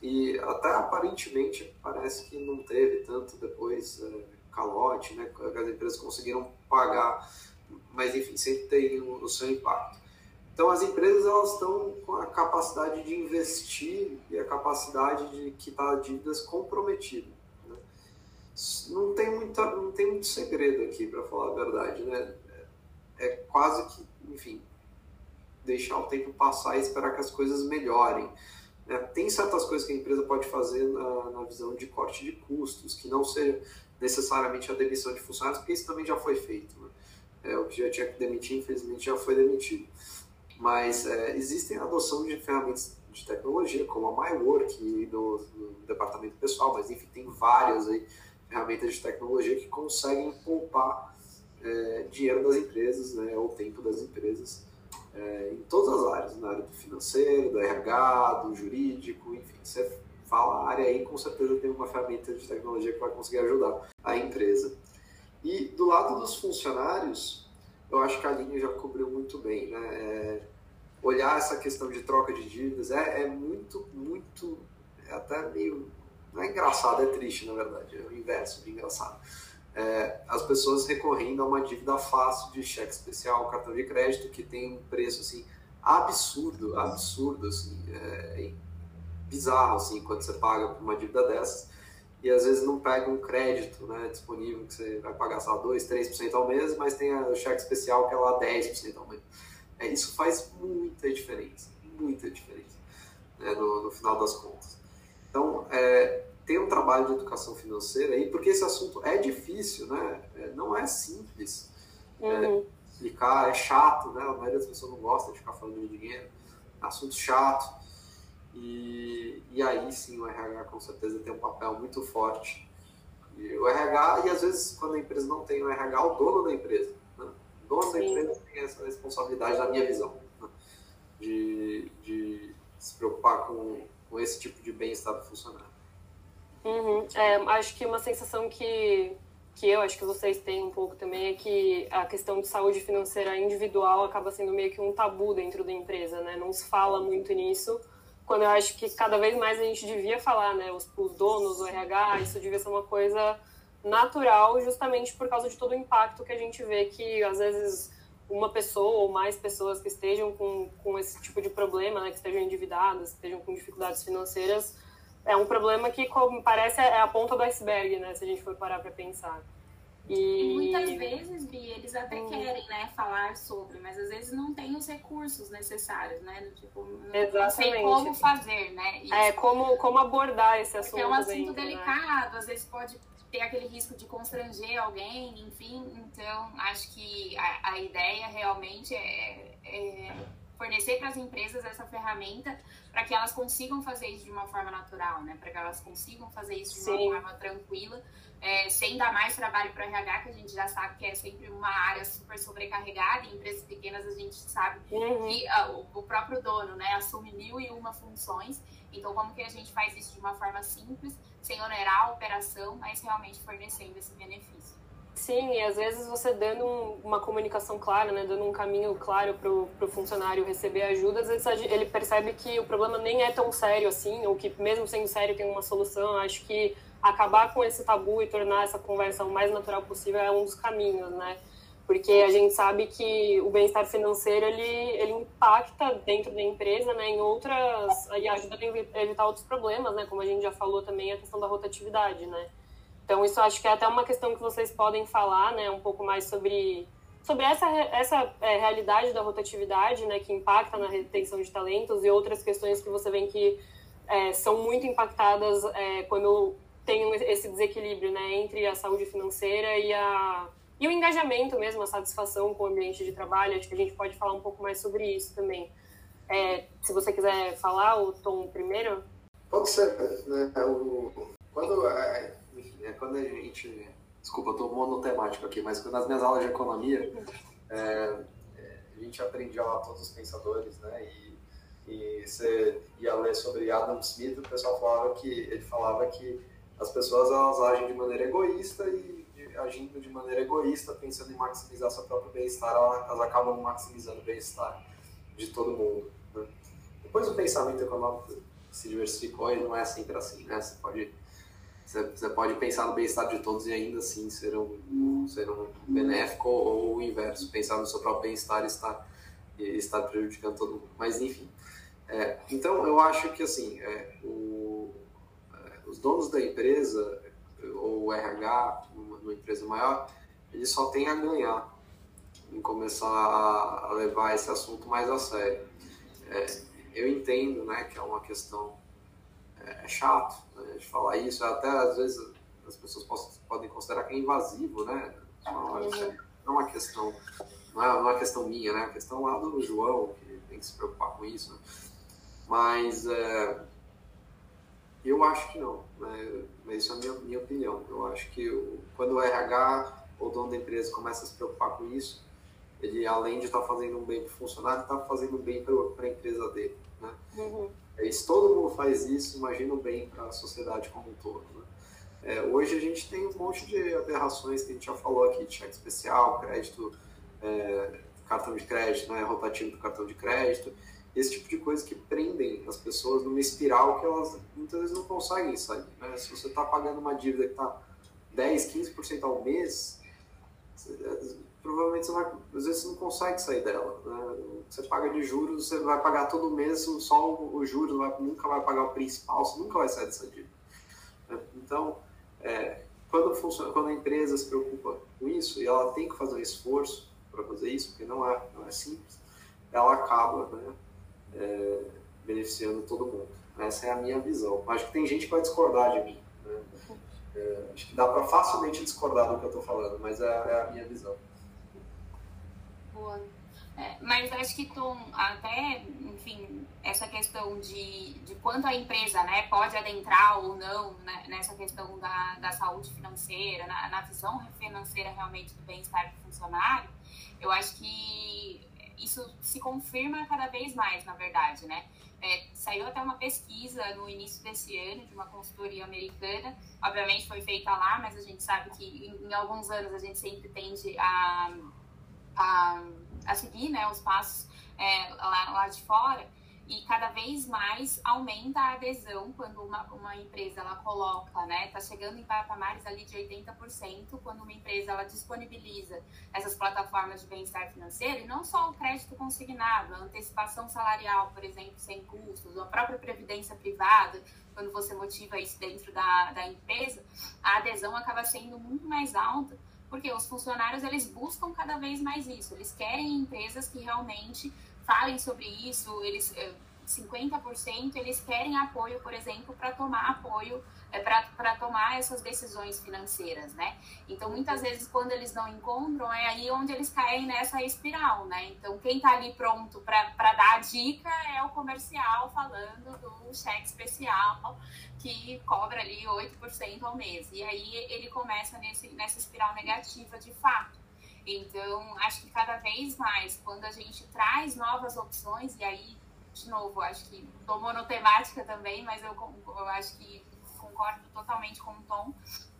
e até aparentemente parece que não teve tanto depois é, calote, né? As empresas conseguiram pagar, mas enfim, sempre tem o, o seu impacto. Então as empresas elas estão com a capacidade de investir e a capacidade de quitar dívidas comprometida. Né? Não tem muita, não tem muito segredo aqui para falar a verdade, né? É quase que, enfim, deixar o tempo passar e esperar que as coisas melhorem. Né? Tem certas coisas que a empresa pode fazer na, na visão de corte de custos, que não seja necessariamente a demissão de funcionários, porque isso também já foi feito. Né? É, o que já tinha que demitir, infelizmente, já foi demitido. Mas é, existem a adoção de ferramentas de tecnologia, como a MyWork no, departamento pessoal, mas enfim, tem várias aí, ferramentas de tecnologia que conseguem poupar é, dinheiro das empresas, né, ou tempo das empresas, é, em todas as áreas, na área do financeiro, do RH, do jurídico, enfim, você fala a área aí, com certeza tem uma ferramenta de tecnologia que vai conseguir ajudar a empresa. E do lado dos funcionários, eu acho que a linha já cobriu muito bem, né? É, olhar essa questão de troca de dívidas é, é muito, muito, é até meio, não é engraçado, é triste na verdade, é o inverso de engraçado. É, as pessoas recorrendo a uma dívida fácil de cheque especial, cartão de crédito, que tem um preço assim absurdo, absurdo, assim, é, bizarro assim, quando você paga por uma dívida dessas e às vezes não pega um crédito né, disponível que você vai pagar só 2, 3% ao mês, mas tem o cheque especial que é lá 10% ao mês. É, isso faz muita diferença, muita diferença né, no, no, final das contas. Então, é, tem um trabalho de educação financeira aí, porque esse assunto é difícil, né? É, não é simples é, uhum. explicar, é chato, né? A maioria das pessoas não gosta de ficar falando de dinheiro, é assunto chato. E, e aí sim o RH com certeza tem um papel muito forte. E o RH, e às vezes quando a empresa não tem o RH, o dono da empresa. Né? O dono sim. da empresa tem essa responsabilidade, na minha visão, de, de se preocupar com, com esse tipo de bem-estar do funcionário. Uhum. É, acho que uma sensação que, que eu acho que vocês têm um pouco também é que a questão de saúde financeira individual acaba sendo meio que um tabu dentro da empresa, né? Não se fala muito nisso quando eu acho que cada vez mais a gente devia falar, né? Os, os donos, o RH, isso devia ser uma coisa natural, justamente por causa de todo o impacto que a gente vê que às vezes uma pessoa ou mais pessoas que estejam com, com esse tipo de problema, né, que estejam endividadas, que estejam com dificuldades financeiras, é um problema que como parece é a ponta do iceberg, né, se a gente for parar para pensar. E... e... muitas vezes, Bi, eles até hum. querem, né, falar sobre, mas às vezes não tem os recursos necessários, né? Tipo, não sei como fazer, né? Isso. É, como, como abordar esse assunto. é um assunto dentro, né? delicado, né? às vezes pode ter aquele risco de constranger alguém, enfim. Então, acho que a, a ideia realmente é, é fornecer para as empresas essa ferramenta para que elas consigam fazer isso de uma forma natural, né? Para que elas consigam fazer isso de uma Sim. forma tranquila é, sem dar mais trabalho para o RH, que a gente já sabe que é sempre uma área super sobrecarregada, em empresas pequenas a gente sabe uhum. que uh, o, o, próprio dono né, assume mil e uma funções, então como que a gente faz isso de uma forma simples, sem onerar a operação, mas realmente fornecendo esse benefício. Sim, e às vezes você dando um, uma comunicação clara, né, dando um caminho claro para o funcionário receber ajuda, às vezes ele percebe que o problema nem é tão sério assim, ou que mesmo sendo sério tem uma solução. Acho que acabar com esse tabu e tornar essa conversa o mais natural possível é um dos caminhos, né? Porque a gente sabe que o bem-estar financeiro ele, ele impacta dentro da empresa, né, em outras e ajuda a evitar outros problemas, né, como a gente já falou também a questão da rotatividade, né. Então isso acho que é até uma questão que vocês podem falar, né, um pouco mais sobre sobre essa essa é, realidade da rotatividade, né, que impacta na retenção de talentos e outras questões que você vê que é, são muito impactadas é, quando tem esse desequilíbrio né, entre a saúde financeira e, a, e o engajamento mesmo, a satisfação com o ambiente de trabalho. Acho que a gente pode falar um pouco mais sobre isso também. É, se você quiser falar, o Tom primeiro. Pode ser. Né? O, quando, é, é, quando a gente. Desculpa, eu estou monotemático aqui, mas nas minhas aulas de economia, é, a gente aprendia lá todos os pensadores, né? E e você ia ler sobre Adam Smith, o pessoal falava que ele falava que as pessoas elas agem de maneira egoísta e agindo de maneira egoísta, pensando em maximizar seu próprio bem-estar, elas acabam maximizando o bem-estar de todo mundo. Né? Depois o pensamento econômico se diversificou e não é sempre assim, né? Você pode você pode pensar no bem-estar de todos e ainda assim ser um, ser um benéfico ou o inverso, pensar no seu próprio bem-estar e estar, e estar prejudicando todo mundo. Mas, enfim. É, então, eu acho que, assim, é, o, é, os donos da empresa, ou RH, numa empresa maior, eles só têm a ganhar em começar a levar esse assunto mais a sério. É, eu entendo né, que é uma questão é, é chato né, de falar isso, até às vezes as pessoas podem considerar que é invasivo, né? Não é uma questão, não é uma questão minha, né? É uma questão lá do João, que tem que se preocupar com isso. Né? Mas é, eu acho que não, né? Mas isso é a minha, minha opinião. Eu acho que o, quando o RH ou o dono da empresa começa a se preocupar com isso, ele além de estar tá fazendo um bem para o funcionário, está fazendo um bem para a empresa dele. Né? Uhum. É, se todo mundo faz isso, imagina o bem para a sociedade como um todo. Né? É, hoje a gente tem um monte de aberrações que a gente já falou aqui, cheque especial, crédito, é, cartão de crédito, né, rotativo do cartão de crédito, esse tipo de coisa que prendem as pessoas numa espiral que elas muitas vezes não conseguem sair. Né? Se você está pagando uma dívida que está 10, 15% ao mês, provavelmente você vai, às vezes você não consegue sair dela. Né? Você paga de juros, você vai pagar todo mês só os juros, vai, nunca vai pagar o principal, você nunca vai sair dessa dívida. Né? Então, é, quando, funciona, quando a empresa se preocupa com isso e ela tem que fazer um esforço para fazer isso, porque não é, não é simples, ela acaba né, é, beneficiando todo mundo. Essa é a minha visão. Acho que tem gente que vai discordar de mim. Né? É, acho que dá para facilmente discordar do que eu estou falando, mas é, é a minha visão. Boa. É, mas acho que até, enfim, essa questão de, de quanto a empresa né, pode adentrar ou não né, nessa questão da, da saúde financeira, na, na visão financeira realmente do bem-estar do funcionário, eu acho que isso se confirma cada vez mais, na verdade, né? É, saiu até uma pesquisa no início desse ano de uma consultoria americana, obviamente foi feita lá, mas a gente sabe que em, em alguns anos a gente sempre tende a a, a seguir né, os passos é, lá, lá de fora e cada vez mais aumenta a adesão quando uma, uma empresa ela coloca, né, tá chegando em patamares ali de 80% quando uma empresa ela disponibiliza essas plataformas de bem-estar financeiro e não só o crédito consignado, a antecipação salarial, por exemplo, sem custos, a própria previdência privada, quando você motiva isso dentro da, da empresa, a adesão acaba sendo muito mais alta porque os funcionários eles buscam cada vez mais isso. Eles querem empresas que realmente falem sobre isso. Eles 50% eh, eles querem apoio, por exemplo, para tomar apoio é, para tomar essas decisões financeiras, né? Então, muitas vezes, quando eles não encontram, é aí onde eles caem nessa espiral, né? Então, quem está ali pronto para dar a dica é o comercial falando do cheque especial que cobra ali 8% ao mês. E aí ele começa nesse, nessa espiral negativa de fato. Então, acho que cada vez mais, quando a gente traz novas opções, e aí, de novo, acho que tô monotemática também, mas eu, eu acho que concordo totalmente com o Tom,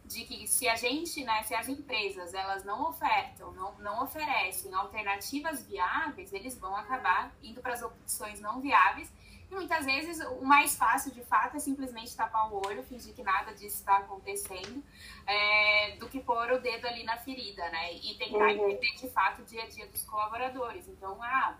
de que se a gente, né, se as empresas, elas não ofertam, não, não oferecem alternativas viáveis, eles vão acabar indo para as opções não viáveis e muitas vezes o mais fácil, de fato, é simplesmente tapar o olho, fingir que nada disso está acontecendo, é, do que pôr o dedo ali na ferida, né? E tentar uhum. entender de fato o dia a dia dos colaboradores. Então, ah,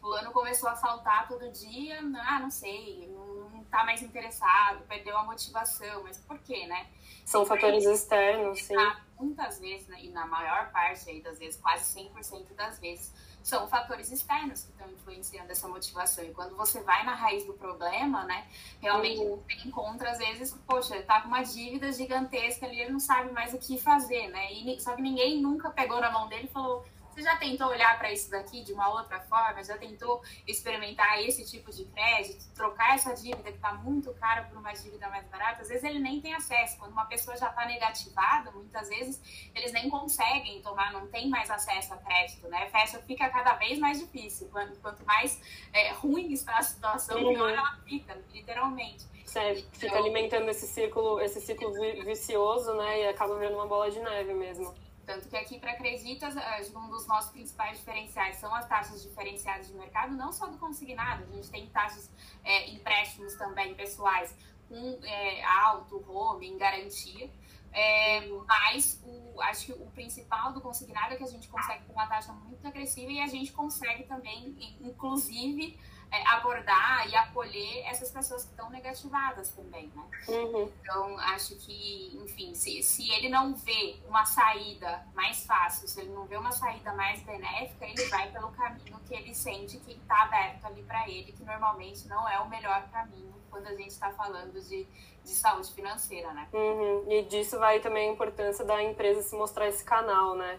fulano começou a faltar todo dia, ah, não sei, não está mais interessado, perdeu a motivação, mas por quê, né? São fatores externos, sim. Muitas vezes, né, e na maior parte aí das vezes, quase 100% das vezes, são fatores externos que estão influenciando essa motivação. E quando você vai na raiz do problema, né, realmente uhum. você encontra, às vezes, poxa, tá com uma dívida gigantesca ali, ele não sabe mais o que fazer, né? E, só que ninguém nunca pegou na mão dele e falou, Você já tentou olhar para isso daqui de uma outra forma? Já tentou experimentar esse tipo de crédito, trocar essa dívida que está muito cara por uma dívida mais barata? Às vezes ele nem tem acesso. Quando uma pessoa já está negativada, muitas vezes eles nem conseguem tomar, não tem mais acesso a crédito, né? Fecha, fica cada vez mais difícil. Quanto, mais é, ruim está a situação, uhum. pior ela fica, literalmente. Você fica então, alimentando esse círculo, esse ciclo vicioso, né? E acaba virando uma bola de neve mesmo. Tanto que aqui para Acreditas, um dos nossos principais diferenciais são as taxas diferenciadas de mercado, não só do consignado, a gente tem taxas é, empréstimos também pessoais com é, alto, home, em garantia. É, mas o, acho que o principal do consignado é que a gente consegue com uma taxa muito agressiva e a gente consegue também, inclusive, é, abordar e acolher essas pessoas que estão negativadas também, né? Uhum. Então, acho que, enfim, se, se ele não vê uma saída mais fácil, se ele não vê uma saída mais benéfica, ele vai pelo caminho que ele sente que está aberto ali para ele, que normalmente não é o melhor caminho quando a gente está falando de, de saúde financeira, né? Uhum. E disso vai também a importância da empresa se mostrar esse canal, né?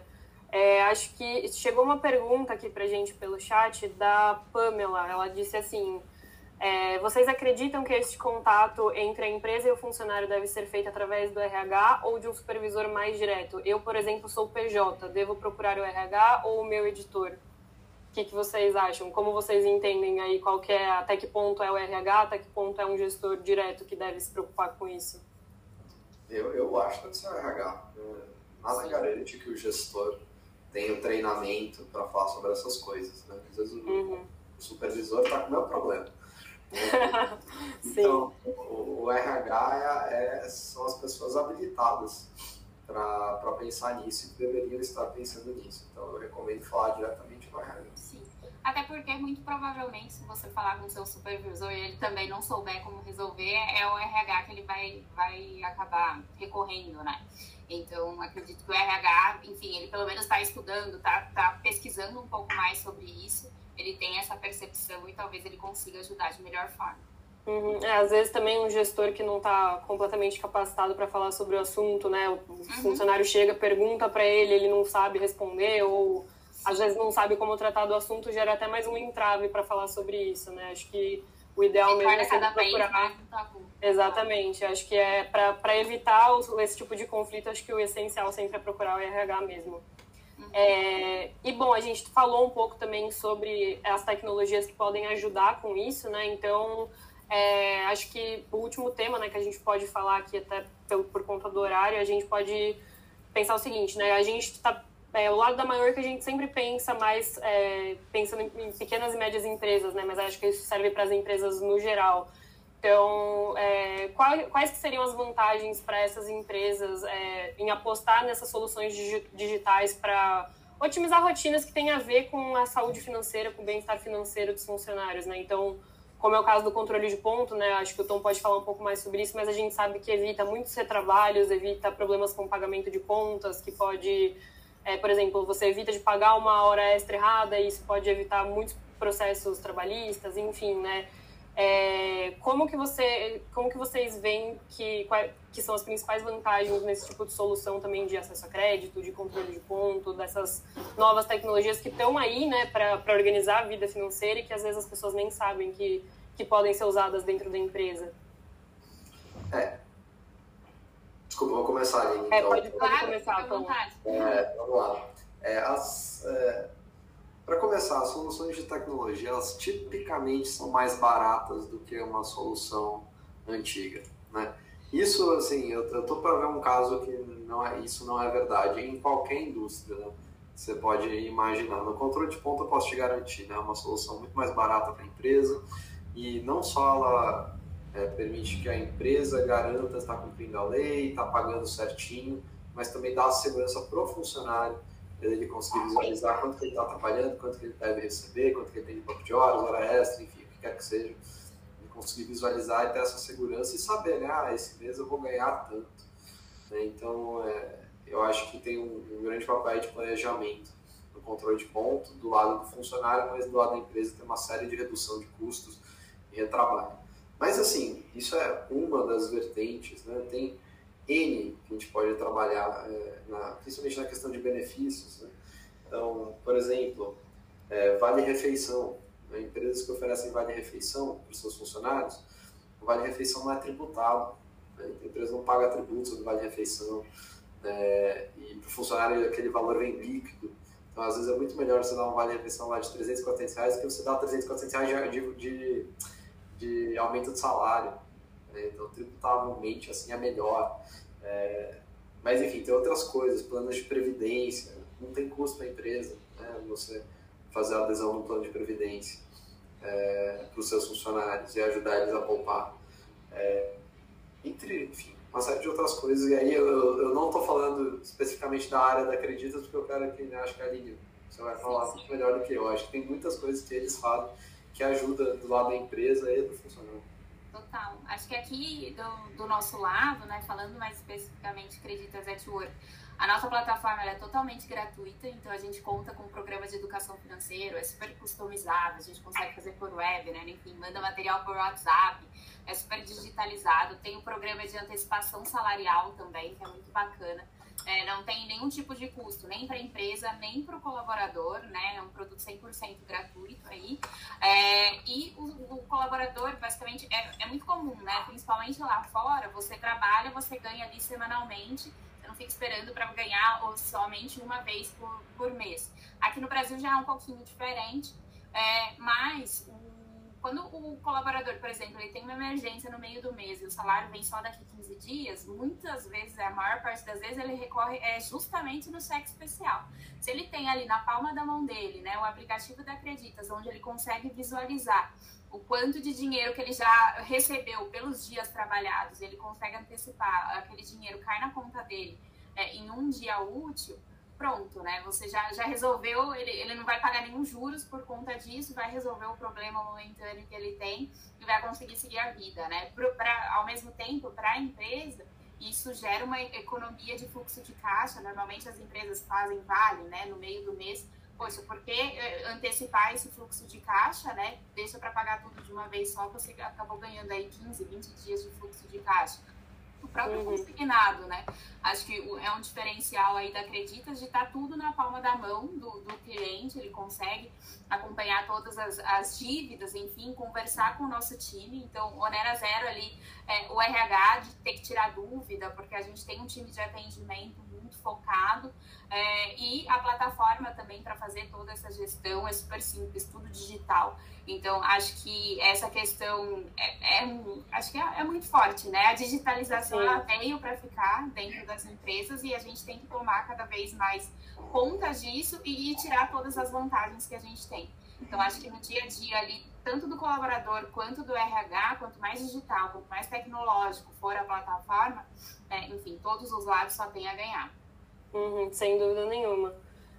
É, acho que chegou uma pergunta aqui pra gente pelo chat da Pamela. Ela disse assim: é, vocês acreditam que esse contato entre a empresa e o funcionário deve ser feito através do RH ou de um supervisor mais direto? Eu, por exemplo, sou PJ, devo procurar o RH ou o meu editor? O que, que vocês acham? Como vocês entendem aí qual é, até que ponto é o RH, até que ponto é um gestor direto que deve se preocupar com isso? Eu, eu acho que deve ser o RH. Nada garante que o gestor tem o treinamento para falar sobre essas coisas. Né? Às vezes o, uhum. o supervisor está com o meu problema. então, o, o RH é, é, são as pessoas habilitadas para pensar nisso e deveriam estar pensando nisso. Então, eu recomendo falar diretamente com o RH. Até porque, muito provavelmente, se você falar com o seu supervisor e ele também não souber como resolver, é o RH que ele vai, vai acabar recorrendo, né? Então, acredito que o RH, enfim, ele pelo menos está estudando, está tá pesquisando um pouco mais sobre isso, ele tem essa percepção e talvez ele consiga ajudar de melhor forma. Uhum. É, às vezes também um gestor que não está completamente capacitado para falar sobre o assunto, né? O uhum. funcionário chega, pergunta para ele, ele não sabe responder ou. Às vezes não sabe como tratar do assunto, gera até mais um entrave para falar sobre isso, né? Acho que o ideal mesmo é sempre procurar. Exatamente. Acho que é para evitar esse tipo de conflito, acho que o essencial sempre é procurar o RH mesmo. Uhum. É, e bom, a gente falou um pouco também sobre as tecnologias que podem ajudar com isso, né? Então, é, acho que o último tema, né, que a gente pode falar aqui até por, por conta do horário, a gente pode pensar o seguinte, né? A gente está é, o lado da maior que a gente sempre pensa mais é, pensando em, pequenas e médias empresas, né? Mas acho que isso serve para as empresas no geral. Então, é, quais, quais seriam as vantagens para essas empresas é, em apostar nessas soluções digitais para otimizar rotinas que têm a ver com a saúde financeira, com o bem-estar financeiro dos funcionários, né? Então, como é o caso do controle de ponto, né? Acho que o Tom pode falar um pouco mais sobre isso, mas a gente sabe que evita muitos retrabalhos, evita problemas com pagamento de contas, que pode é, por exemplo, você evita de pagar uma hora extra errada e isso pode evitar muitos processos trabalhistas, enfim, né? É, como que você, como que vocês veem que, que são as principais vantagens nesse tipo de solução também de acesso a crédito, de controle de ponto, dessas novas tecnologias que estão aí, né, para organizar a vida financeira e que às vezes as pessoas nem sabem que, que podem ser usadas dentro da empresa? É, Desculpa, vou começar ali. É, então. pode, pode começar, Tom. É, vamos lá. É, é, Para começar, as soluções de tecnologia, elas tipicamente são mais baratas do que uma solução antiga, né? Isso, assim, eu, eu tô para ver um caso que não é, isso não é verdade em qualquer indústria, né? Você pode imaginar. No controle de ponta, eu posso te garantir, né? É uma solução muito mais barata para a empresa e não só ela é, permite que a empresa garanta estar cumprindo a lei, está pagando certinho, mas também dá segurança para o funcionário, ele conseguir visualizar quanto ele está trabalhando, quanto ele deve receber, quanto ele tem de banco de horas, hora extra, enfim, o que quer que seja. Ele conseguir visualizar e ter essa segurança e saber, né, ah, esse mês eu vou ganhar tanto. Né? Então, é, eu acho que tem um, um grande papel de planejamento no controle de ponto, do lado do funcionário, mas do lado da empresa tem uma série de redução de custos e retrabalho. Mas, assim, isso é uma das vertentes, né? Tem N que a gente pode trabalhar, é, na, principalmente na questão de benefícios, né? Então, por exemplo, é, vale refeição. Né? Empresas que oferecem vale refeição para os seus funcionários, o vale refeição não é tributado. Né? A empresa não paga tributos sobre vale refeição. É, e para o funcionário aquele valor vem líquido. Então, às vezes é muito melhor você dar um vale refeição lá de 300, 400 reais do que você dar 300, 400 reais de, de aumento de salário. Né? Então, tributavelmente, assim, é melhor. É, mas, enfim, tem outras coisas, planos de previdência, não tem custo para a empresa, né? Você fazer a adesão no plano de previdência é, para os seus funcionários e ajudar eles a poupar. É, entre, enfim, uma série de outras coisas. E aí eu, eu não estou falando especificamente da área da Acreditas, porque eu quero que né, acho que você vai falar muito melhor do que eu. Acho que tem muitas coisas que eles fazem que ajudam do lado da empresa e do funcionário. Total. Acho que aqui do, do nosso lado, né, falando mais especificamente Acreditas at Work, a nossa plataforma é totalmente gratuita, então a gente conta com um programa de educação financeira, é super customizado, a gente consegue fazer por web, né? Enfim, manda material por WhatsApp, é super digitalizado, tem um programa de antecipação salarial também, que é muito bacana. É, não tem nenhum tipo de custo, nem para a empresa, nem para o colaborador, né? É um produto 100% gratuito aí. É, e o, o, colaborador, basicamente, é, é muito comum, né? Principalmente lá fora, você trabalha, você ganha ali semanalmente não fica esperando para ganhar ou somente uma vez por, por mês. Aqui no Brasil já é um pouquinho diferente, é, mas o, quando o colaborador, por exemplo, ele tem uma emergência no meio do mês e o salário vem só daqui 15 dias, muitas vezes, a maior parte das vezes, ele recorre é, justamente no cheque especial. Se ele tem ali na palma da mão dele, né, o aplicativo da Acreditas, onde ele consegue visualizar o quanto de dinheiro que ele já recebeu pelos dias trabalhados, ele consegue antecipar, aquele dinheiro cai na conta dele é, em um dia útil, pronto, né? Você já, já resolveu, ele, ele não vai pagar nenhum juros por conta disso, vai resolver o problema momentâneo que ele tem e vai conseguir seguir a vida, né? Pra, pra ao mesmo tempo, para a empresa, isso gera uma economia de fluxo de caixa. Normalmente as empresas fazem vale, né? No meio do mês poxa, por que eh, antecipar esse fluxo de caixa, né? Deixa para pagar tudo de uma vez só, você acabou ganhando aí 15, 20 dias de fluxo de caixa. O próprio uhum. consignado, né? Acho que é um diferencial aí da Acreditas de estar tá tudo na palma da mão do, do cliente, ele consegue acompanhar todas as, as, dívidas, enfim, conversar com o nosso time. Então, onera zero ali, é, o RH de ter que tirar dúvida, porque a gente tem um time de atendimento muito focado. É, e a plataforma também para fazer toda essa gestão é super simples, tudo digital. Então, acho que essa questão é, é acho que é, é, muito forte, né? A digitalização ela veio para ficar dentro das empresas e a gente tem que tomar cada vez mais conta disso e, e tirar todas as vantagens que a gente tem. Então, acho que no dia a dia ali, tanto do colaborador quanto do RH, quanto mais digital, quanto mais tecnológico for a plataforma, é, enfim, todos os lados só tem a ganhar. Uhum, sem dúvida nenhuma.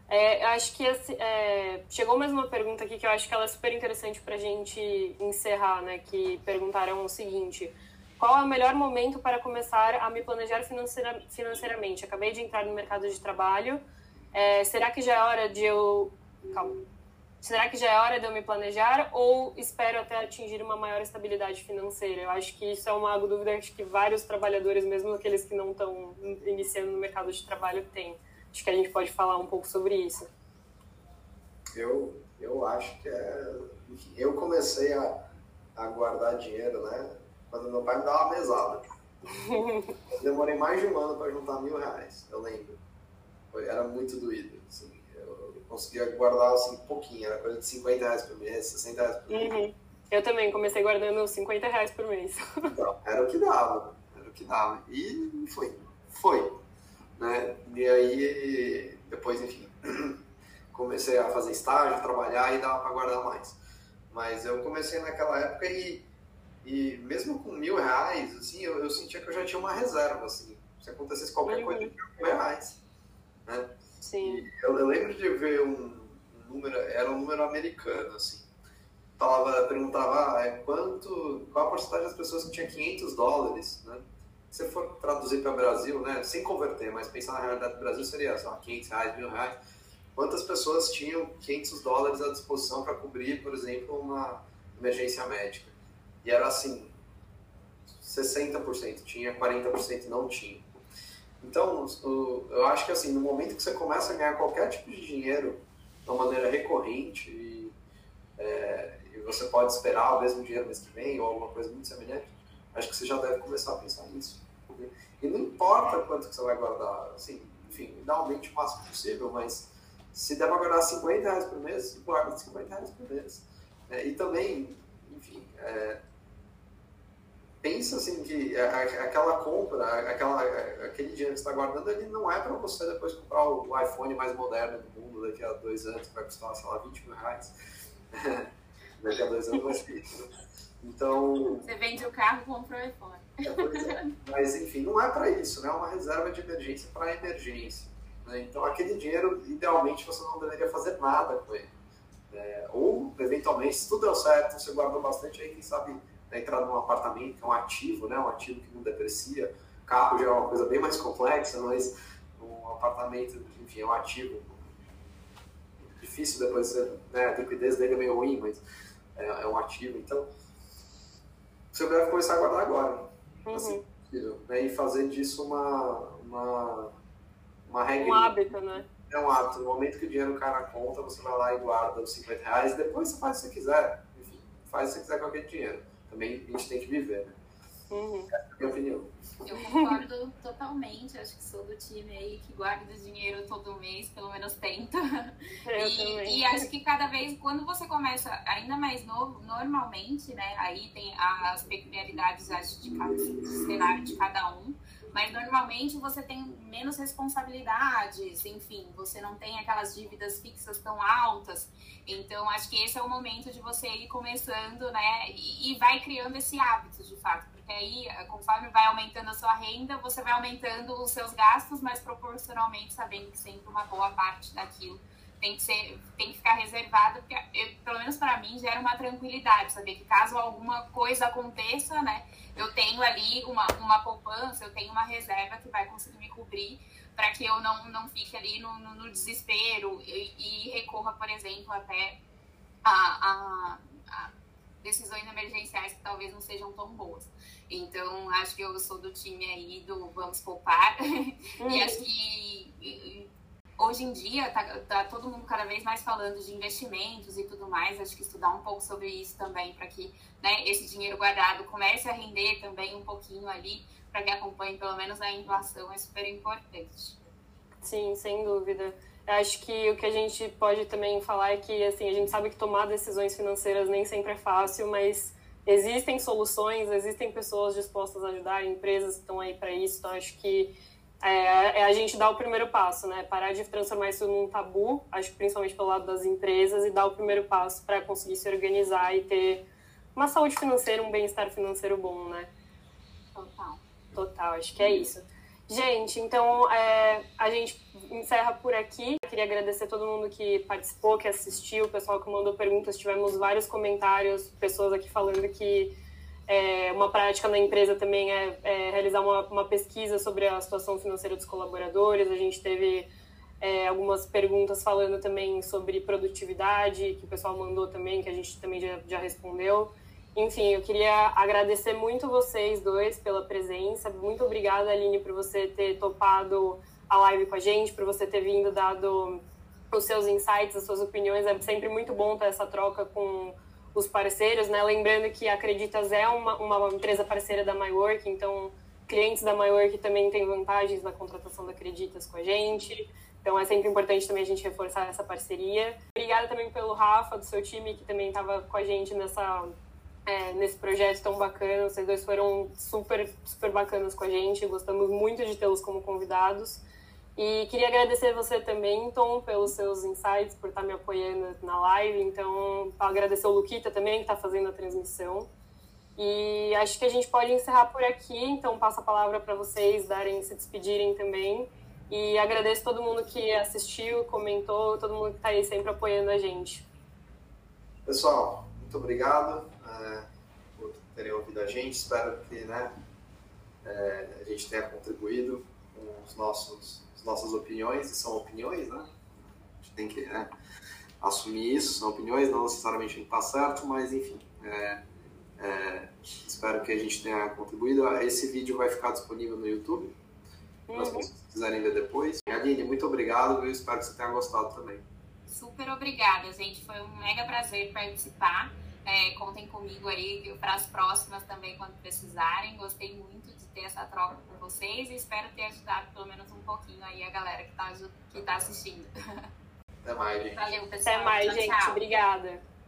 É, eu acho que esse, é, chegou mais uma pergunta aqui que eu acho que ela é super interessante para a gente encerrar, né? Que perguntaram o seguinte: qual é o melhor momento para começar a me planejar financeira, financeiramente? Acabei de entrar no mercado de trabalho. É, será que já é hora de eu. Calma será que já é hora de eu me planejar ou espero até atingir uma maior estabilidade financeira? Eu acho que isso é uma dúvida que vários trabalhadores, mesmo aqueles que não estão iniciando no mercado de trabalho, têm. Acho que a gente pode falar um pouco sobre isso. Eu, eu acho que é. Eu comecei a, a guardar dinheiro, né? Quando meu pai me dava uma mesada. eu demorei mais de um ano para juntar mil reais, eu lembro. Foi, era muito doído. Assim conseguia guardar assim pouquinho, era coisa de 50 reais por mês, 60 reais por mês. Uhum. Eu também comecei guardando 50 reais por mês. Então, era o que dava, era o que dava. E foi, foi. Né? E aí, depois, enfim, comecei a fazer estágio, trabalhar e dava para guardar mais. Mas eu comecei naquela época e, e mesmo com mil reais, assim, eu, eu sentia que eu já tinha uma reserva, assim. Se acontecesse qualquer uhum. coisa, eu tinha mil reais. Né? Sim. Eu, eu, lembro de ver um, número, era um número americano, assim. Falava, perguntava, ah, é quanto, qual a porcentagem das pessoas que tinha 500 dólares, né? Se você for traduzir para o Brasil, né, sem converter, mas pensar na realidade do Brasil, seria só 500 reais, mil reais. Quantas pessoas tinham 500 dólares à disposição para cobrir, por exemplo, uma emergência médica? E era assim, 60% tinha, 40% não tinha. Então, eu acho que assim, no momento que você começa a ganhar qualquer tipo de dinheiro de uma maneira recorrente e, é, e você pode esperar o mesmo dinheiro mês que vem ou alguma coisa muito semelhante, acho que você já deve começar a pensar nisso. Né? E não importa quanto que você vai guardar, assim, enfim, idealmente o máximo possível, mas se der para guardar 50 reais por mês, guarda 50 reais por mês. É, e também, enfim, é, pensa assim que aquela compra, aquela, aquele dinheiro que você está guardando, ele não é para você depois comprar o iPhone mais moderno do mundo daqui a dois anos, vai custar, sei lá, 20 mil reais. daqui a dois anos vai ser isso. Então. Você vende o carro e compra o iPhone. É, é. Mas, enfim, não é para isso, né? É uma reserva de emergência para emergência. Né? Então, aquele dinheiro, idealmente, você não deveria fazer nada com ele. É, ou, eventualmente, se tudo deu certo, você guardou bastante, aí, quem sabe, né, entrar num apartamento, que é um ativo, né? um ativo que não deprecia. Carro já é uma coisa bem mais complexa, mas um apartamento, enfim, é um ativo. Difícil depois, né? a liquidez dele é meio ruim, mas é, é um ativo. Então, você deve começar a guardar agora. Uhum. Assim, né? E fazer disso uma, uma, uma regra. Um hábito, né? É um hábito. No momento que o dinheiro cai na conta, você vai lá e guarda os 50 reais. Depois você faz o que você quiser. Enfim, faz o que você quiser com aquele dinheiro. Também a gente tem que viver, né? Uhum. Essa é a minha opinião. Eu concordo totalmente. Acho que sou do time aí que guarda dinheiro todo mês, pelo menos tenta. Eu e, também. e acho que cada vez, quando você começa ainda mais novo, normalmente, né? Aí tem as peculiaridades acho, de cada do cenário de cada um. Mas normalmente você tem menos responsabilidades, enfim, você não tem aquelas dívidas fixas tão altas. Então, acho que esse é o momento de você ir começando, né? E, vai criando esse hábito, de fato porque aí, conforme vai aumentando a sua renda, você vai aumentando os seus gastos, mas proporcionalmente sabendo que sempre uma boa parte daquilo tem que ser, tem que ficar reservado, porque eu, pelo menos para mim gera uma tranquilidade, saber que caso alguma coisa aconteça, né, eu tenho ali uma, uma poupança, eu tenho uma reserva que vai conseguir me cobrir para que eu não, não fique ali no, no, no desespero e, e, recorra, por exemplo, até a, a, a decisões emergenciais que talvez não sejam tão boas. Então, acho que eu sou do time aí do vamos poupar. Uhum. e acho que hoje em dia tá, tá, todo mundo cada vez mais falando de investimentos e tudo mais. Acho que estudar um pouco sobre isso também, para que né, esse dinheiro guardado comece a render também um pouquinho ali, para que acompanhe pelo menos a inflação, é super importante. Sim, sem dúvida. Acho que o que a gente pode também falar é que assim, a gente sabe que tomar decisões financeiras nem sempre é fácil, mas existem soluções, existem pessoas dispostas a ajudar, empresas que estão aí para isso. Então, acho que é, é, a gente dar o primeiro passo, né? Parar de transformar isso num tabu, acho que principalmente pelo lado das empresas, e dar o primeiro passo para conseguir se organizar e ter uma saúde financeira, um bem-estar financeiro bom, né? Total. Total, acho que é isso. Gente, então é, a gente encerra por aqui. Eu queria agradecer a todo mundo que participou, que assistiu, o pessoal que mandou perguntas. Tivemos vários comentários, pessoas aqui falando que é, uma prática na empresa também é, é realizar uma, uma, pesquisa sobre a situação financeira dos colaboradores. A gente teve é, algumas perguntas falando também sobre produtividade, que o pessoal mandou também, que a gente também já, já respondeu. Enfim, eu queria agradecer muito vocês dois pela presença. Muito obrigada, Aline, por você ter topado a live com a gente, por você ter vindo, dado os seus insights, as suas opiniões. É sempre muito bom ter essa troca com os parceiros, né? Lembrando que a Acreditas é uma, uma empresa parceira da MyWork, então clientes da MyWork também têm vantagens na contratação da Acreditas com a gente. Então é sempre importante também a gente reforçar essa parceria. Obrigada também pelo Rafa, do seu time, que também estava com a gente nessa é, nesse projeto tão bacana. Vocês dois foram super, super bacanas com a gente. Gostamos muito de tê-los como convidados. E queria agradecer você também, Tom, pelos seus insights, por estar me apoiando na live. Então, agradecer o Luquita também, que está fazendo a transmissão. E acho que a gente pode encerrar por aqui. Então, passo a palavra para vocês darem, se despedirem também. E agradeço todo mundo que assistiu, comentou, todo mundo que está aí sempre apoiando a gente. Pessoal, muito obrigado é, por terem ouvido a gente. Espero que né, é, a gente tenha contribuído com os nossos, as nossas opiniões, e são opiniões, né? A gente tem que né, assumir isso, são opiniões, não necessariamente a gente está certo, mas enfim. É, é, espero que a gente tenha contribuído. Esse vídeo vai ficar disponível no YouTube. para uhum. pessoas que quiserem ver depois. Aline, muito obrigado, eu espero que você tenha gostado também. Super obrigada, gente. Foi um mega prazer participar. É, contem comigo aí para as próximas também, quando precisarem. Gostei muito ter essa troca com vocês e espero ter ajudado pelo menos um pouquinho aí a galera que está que tá assistindo. Até mais, gente. Valeu, pessoal. Até mais, tchau, gente. Tchau. Obrigada.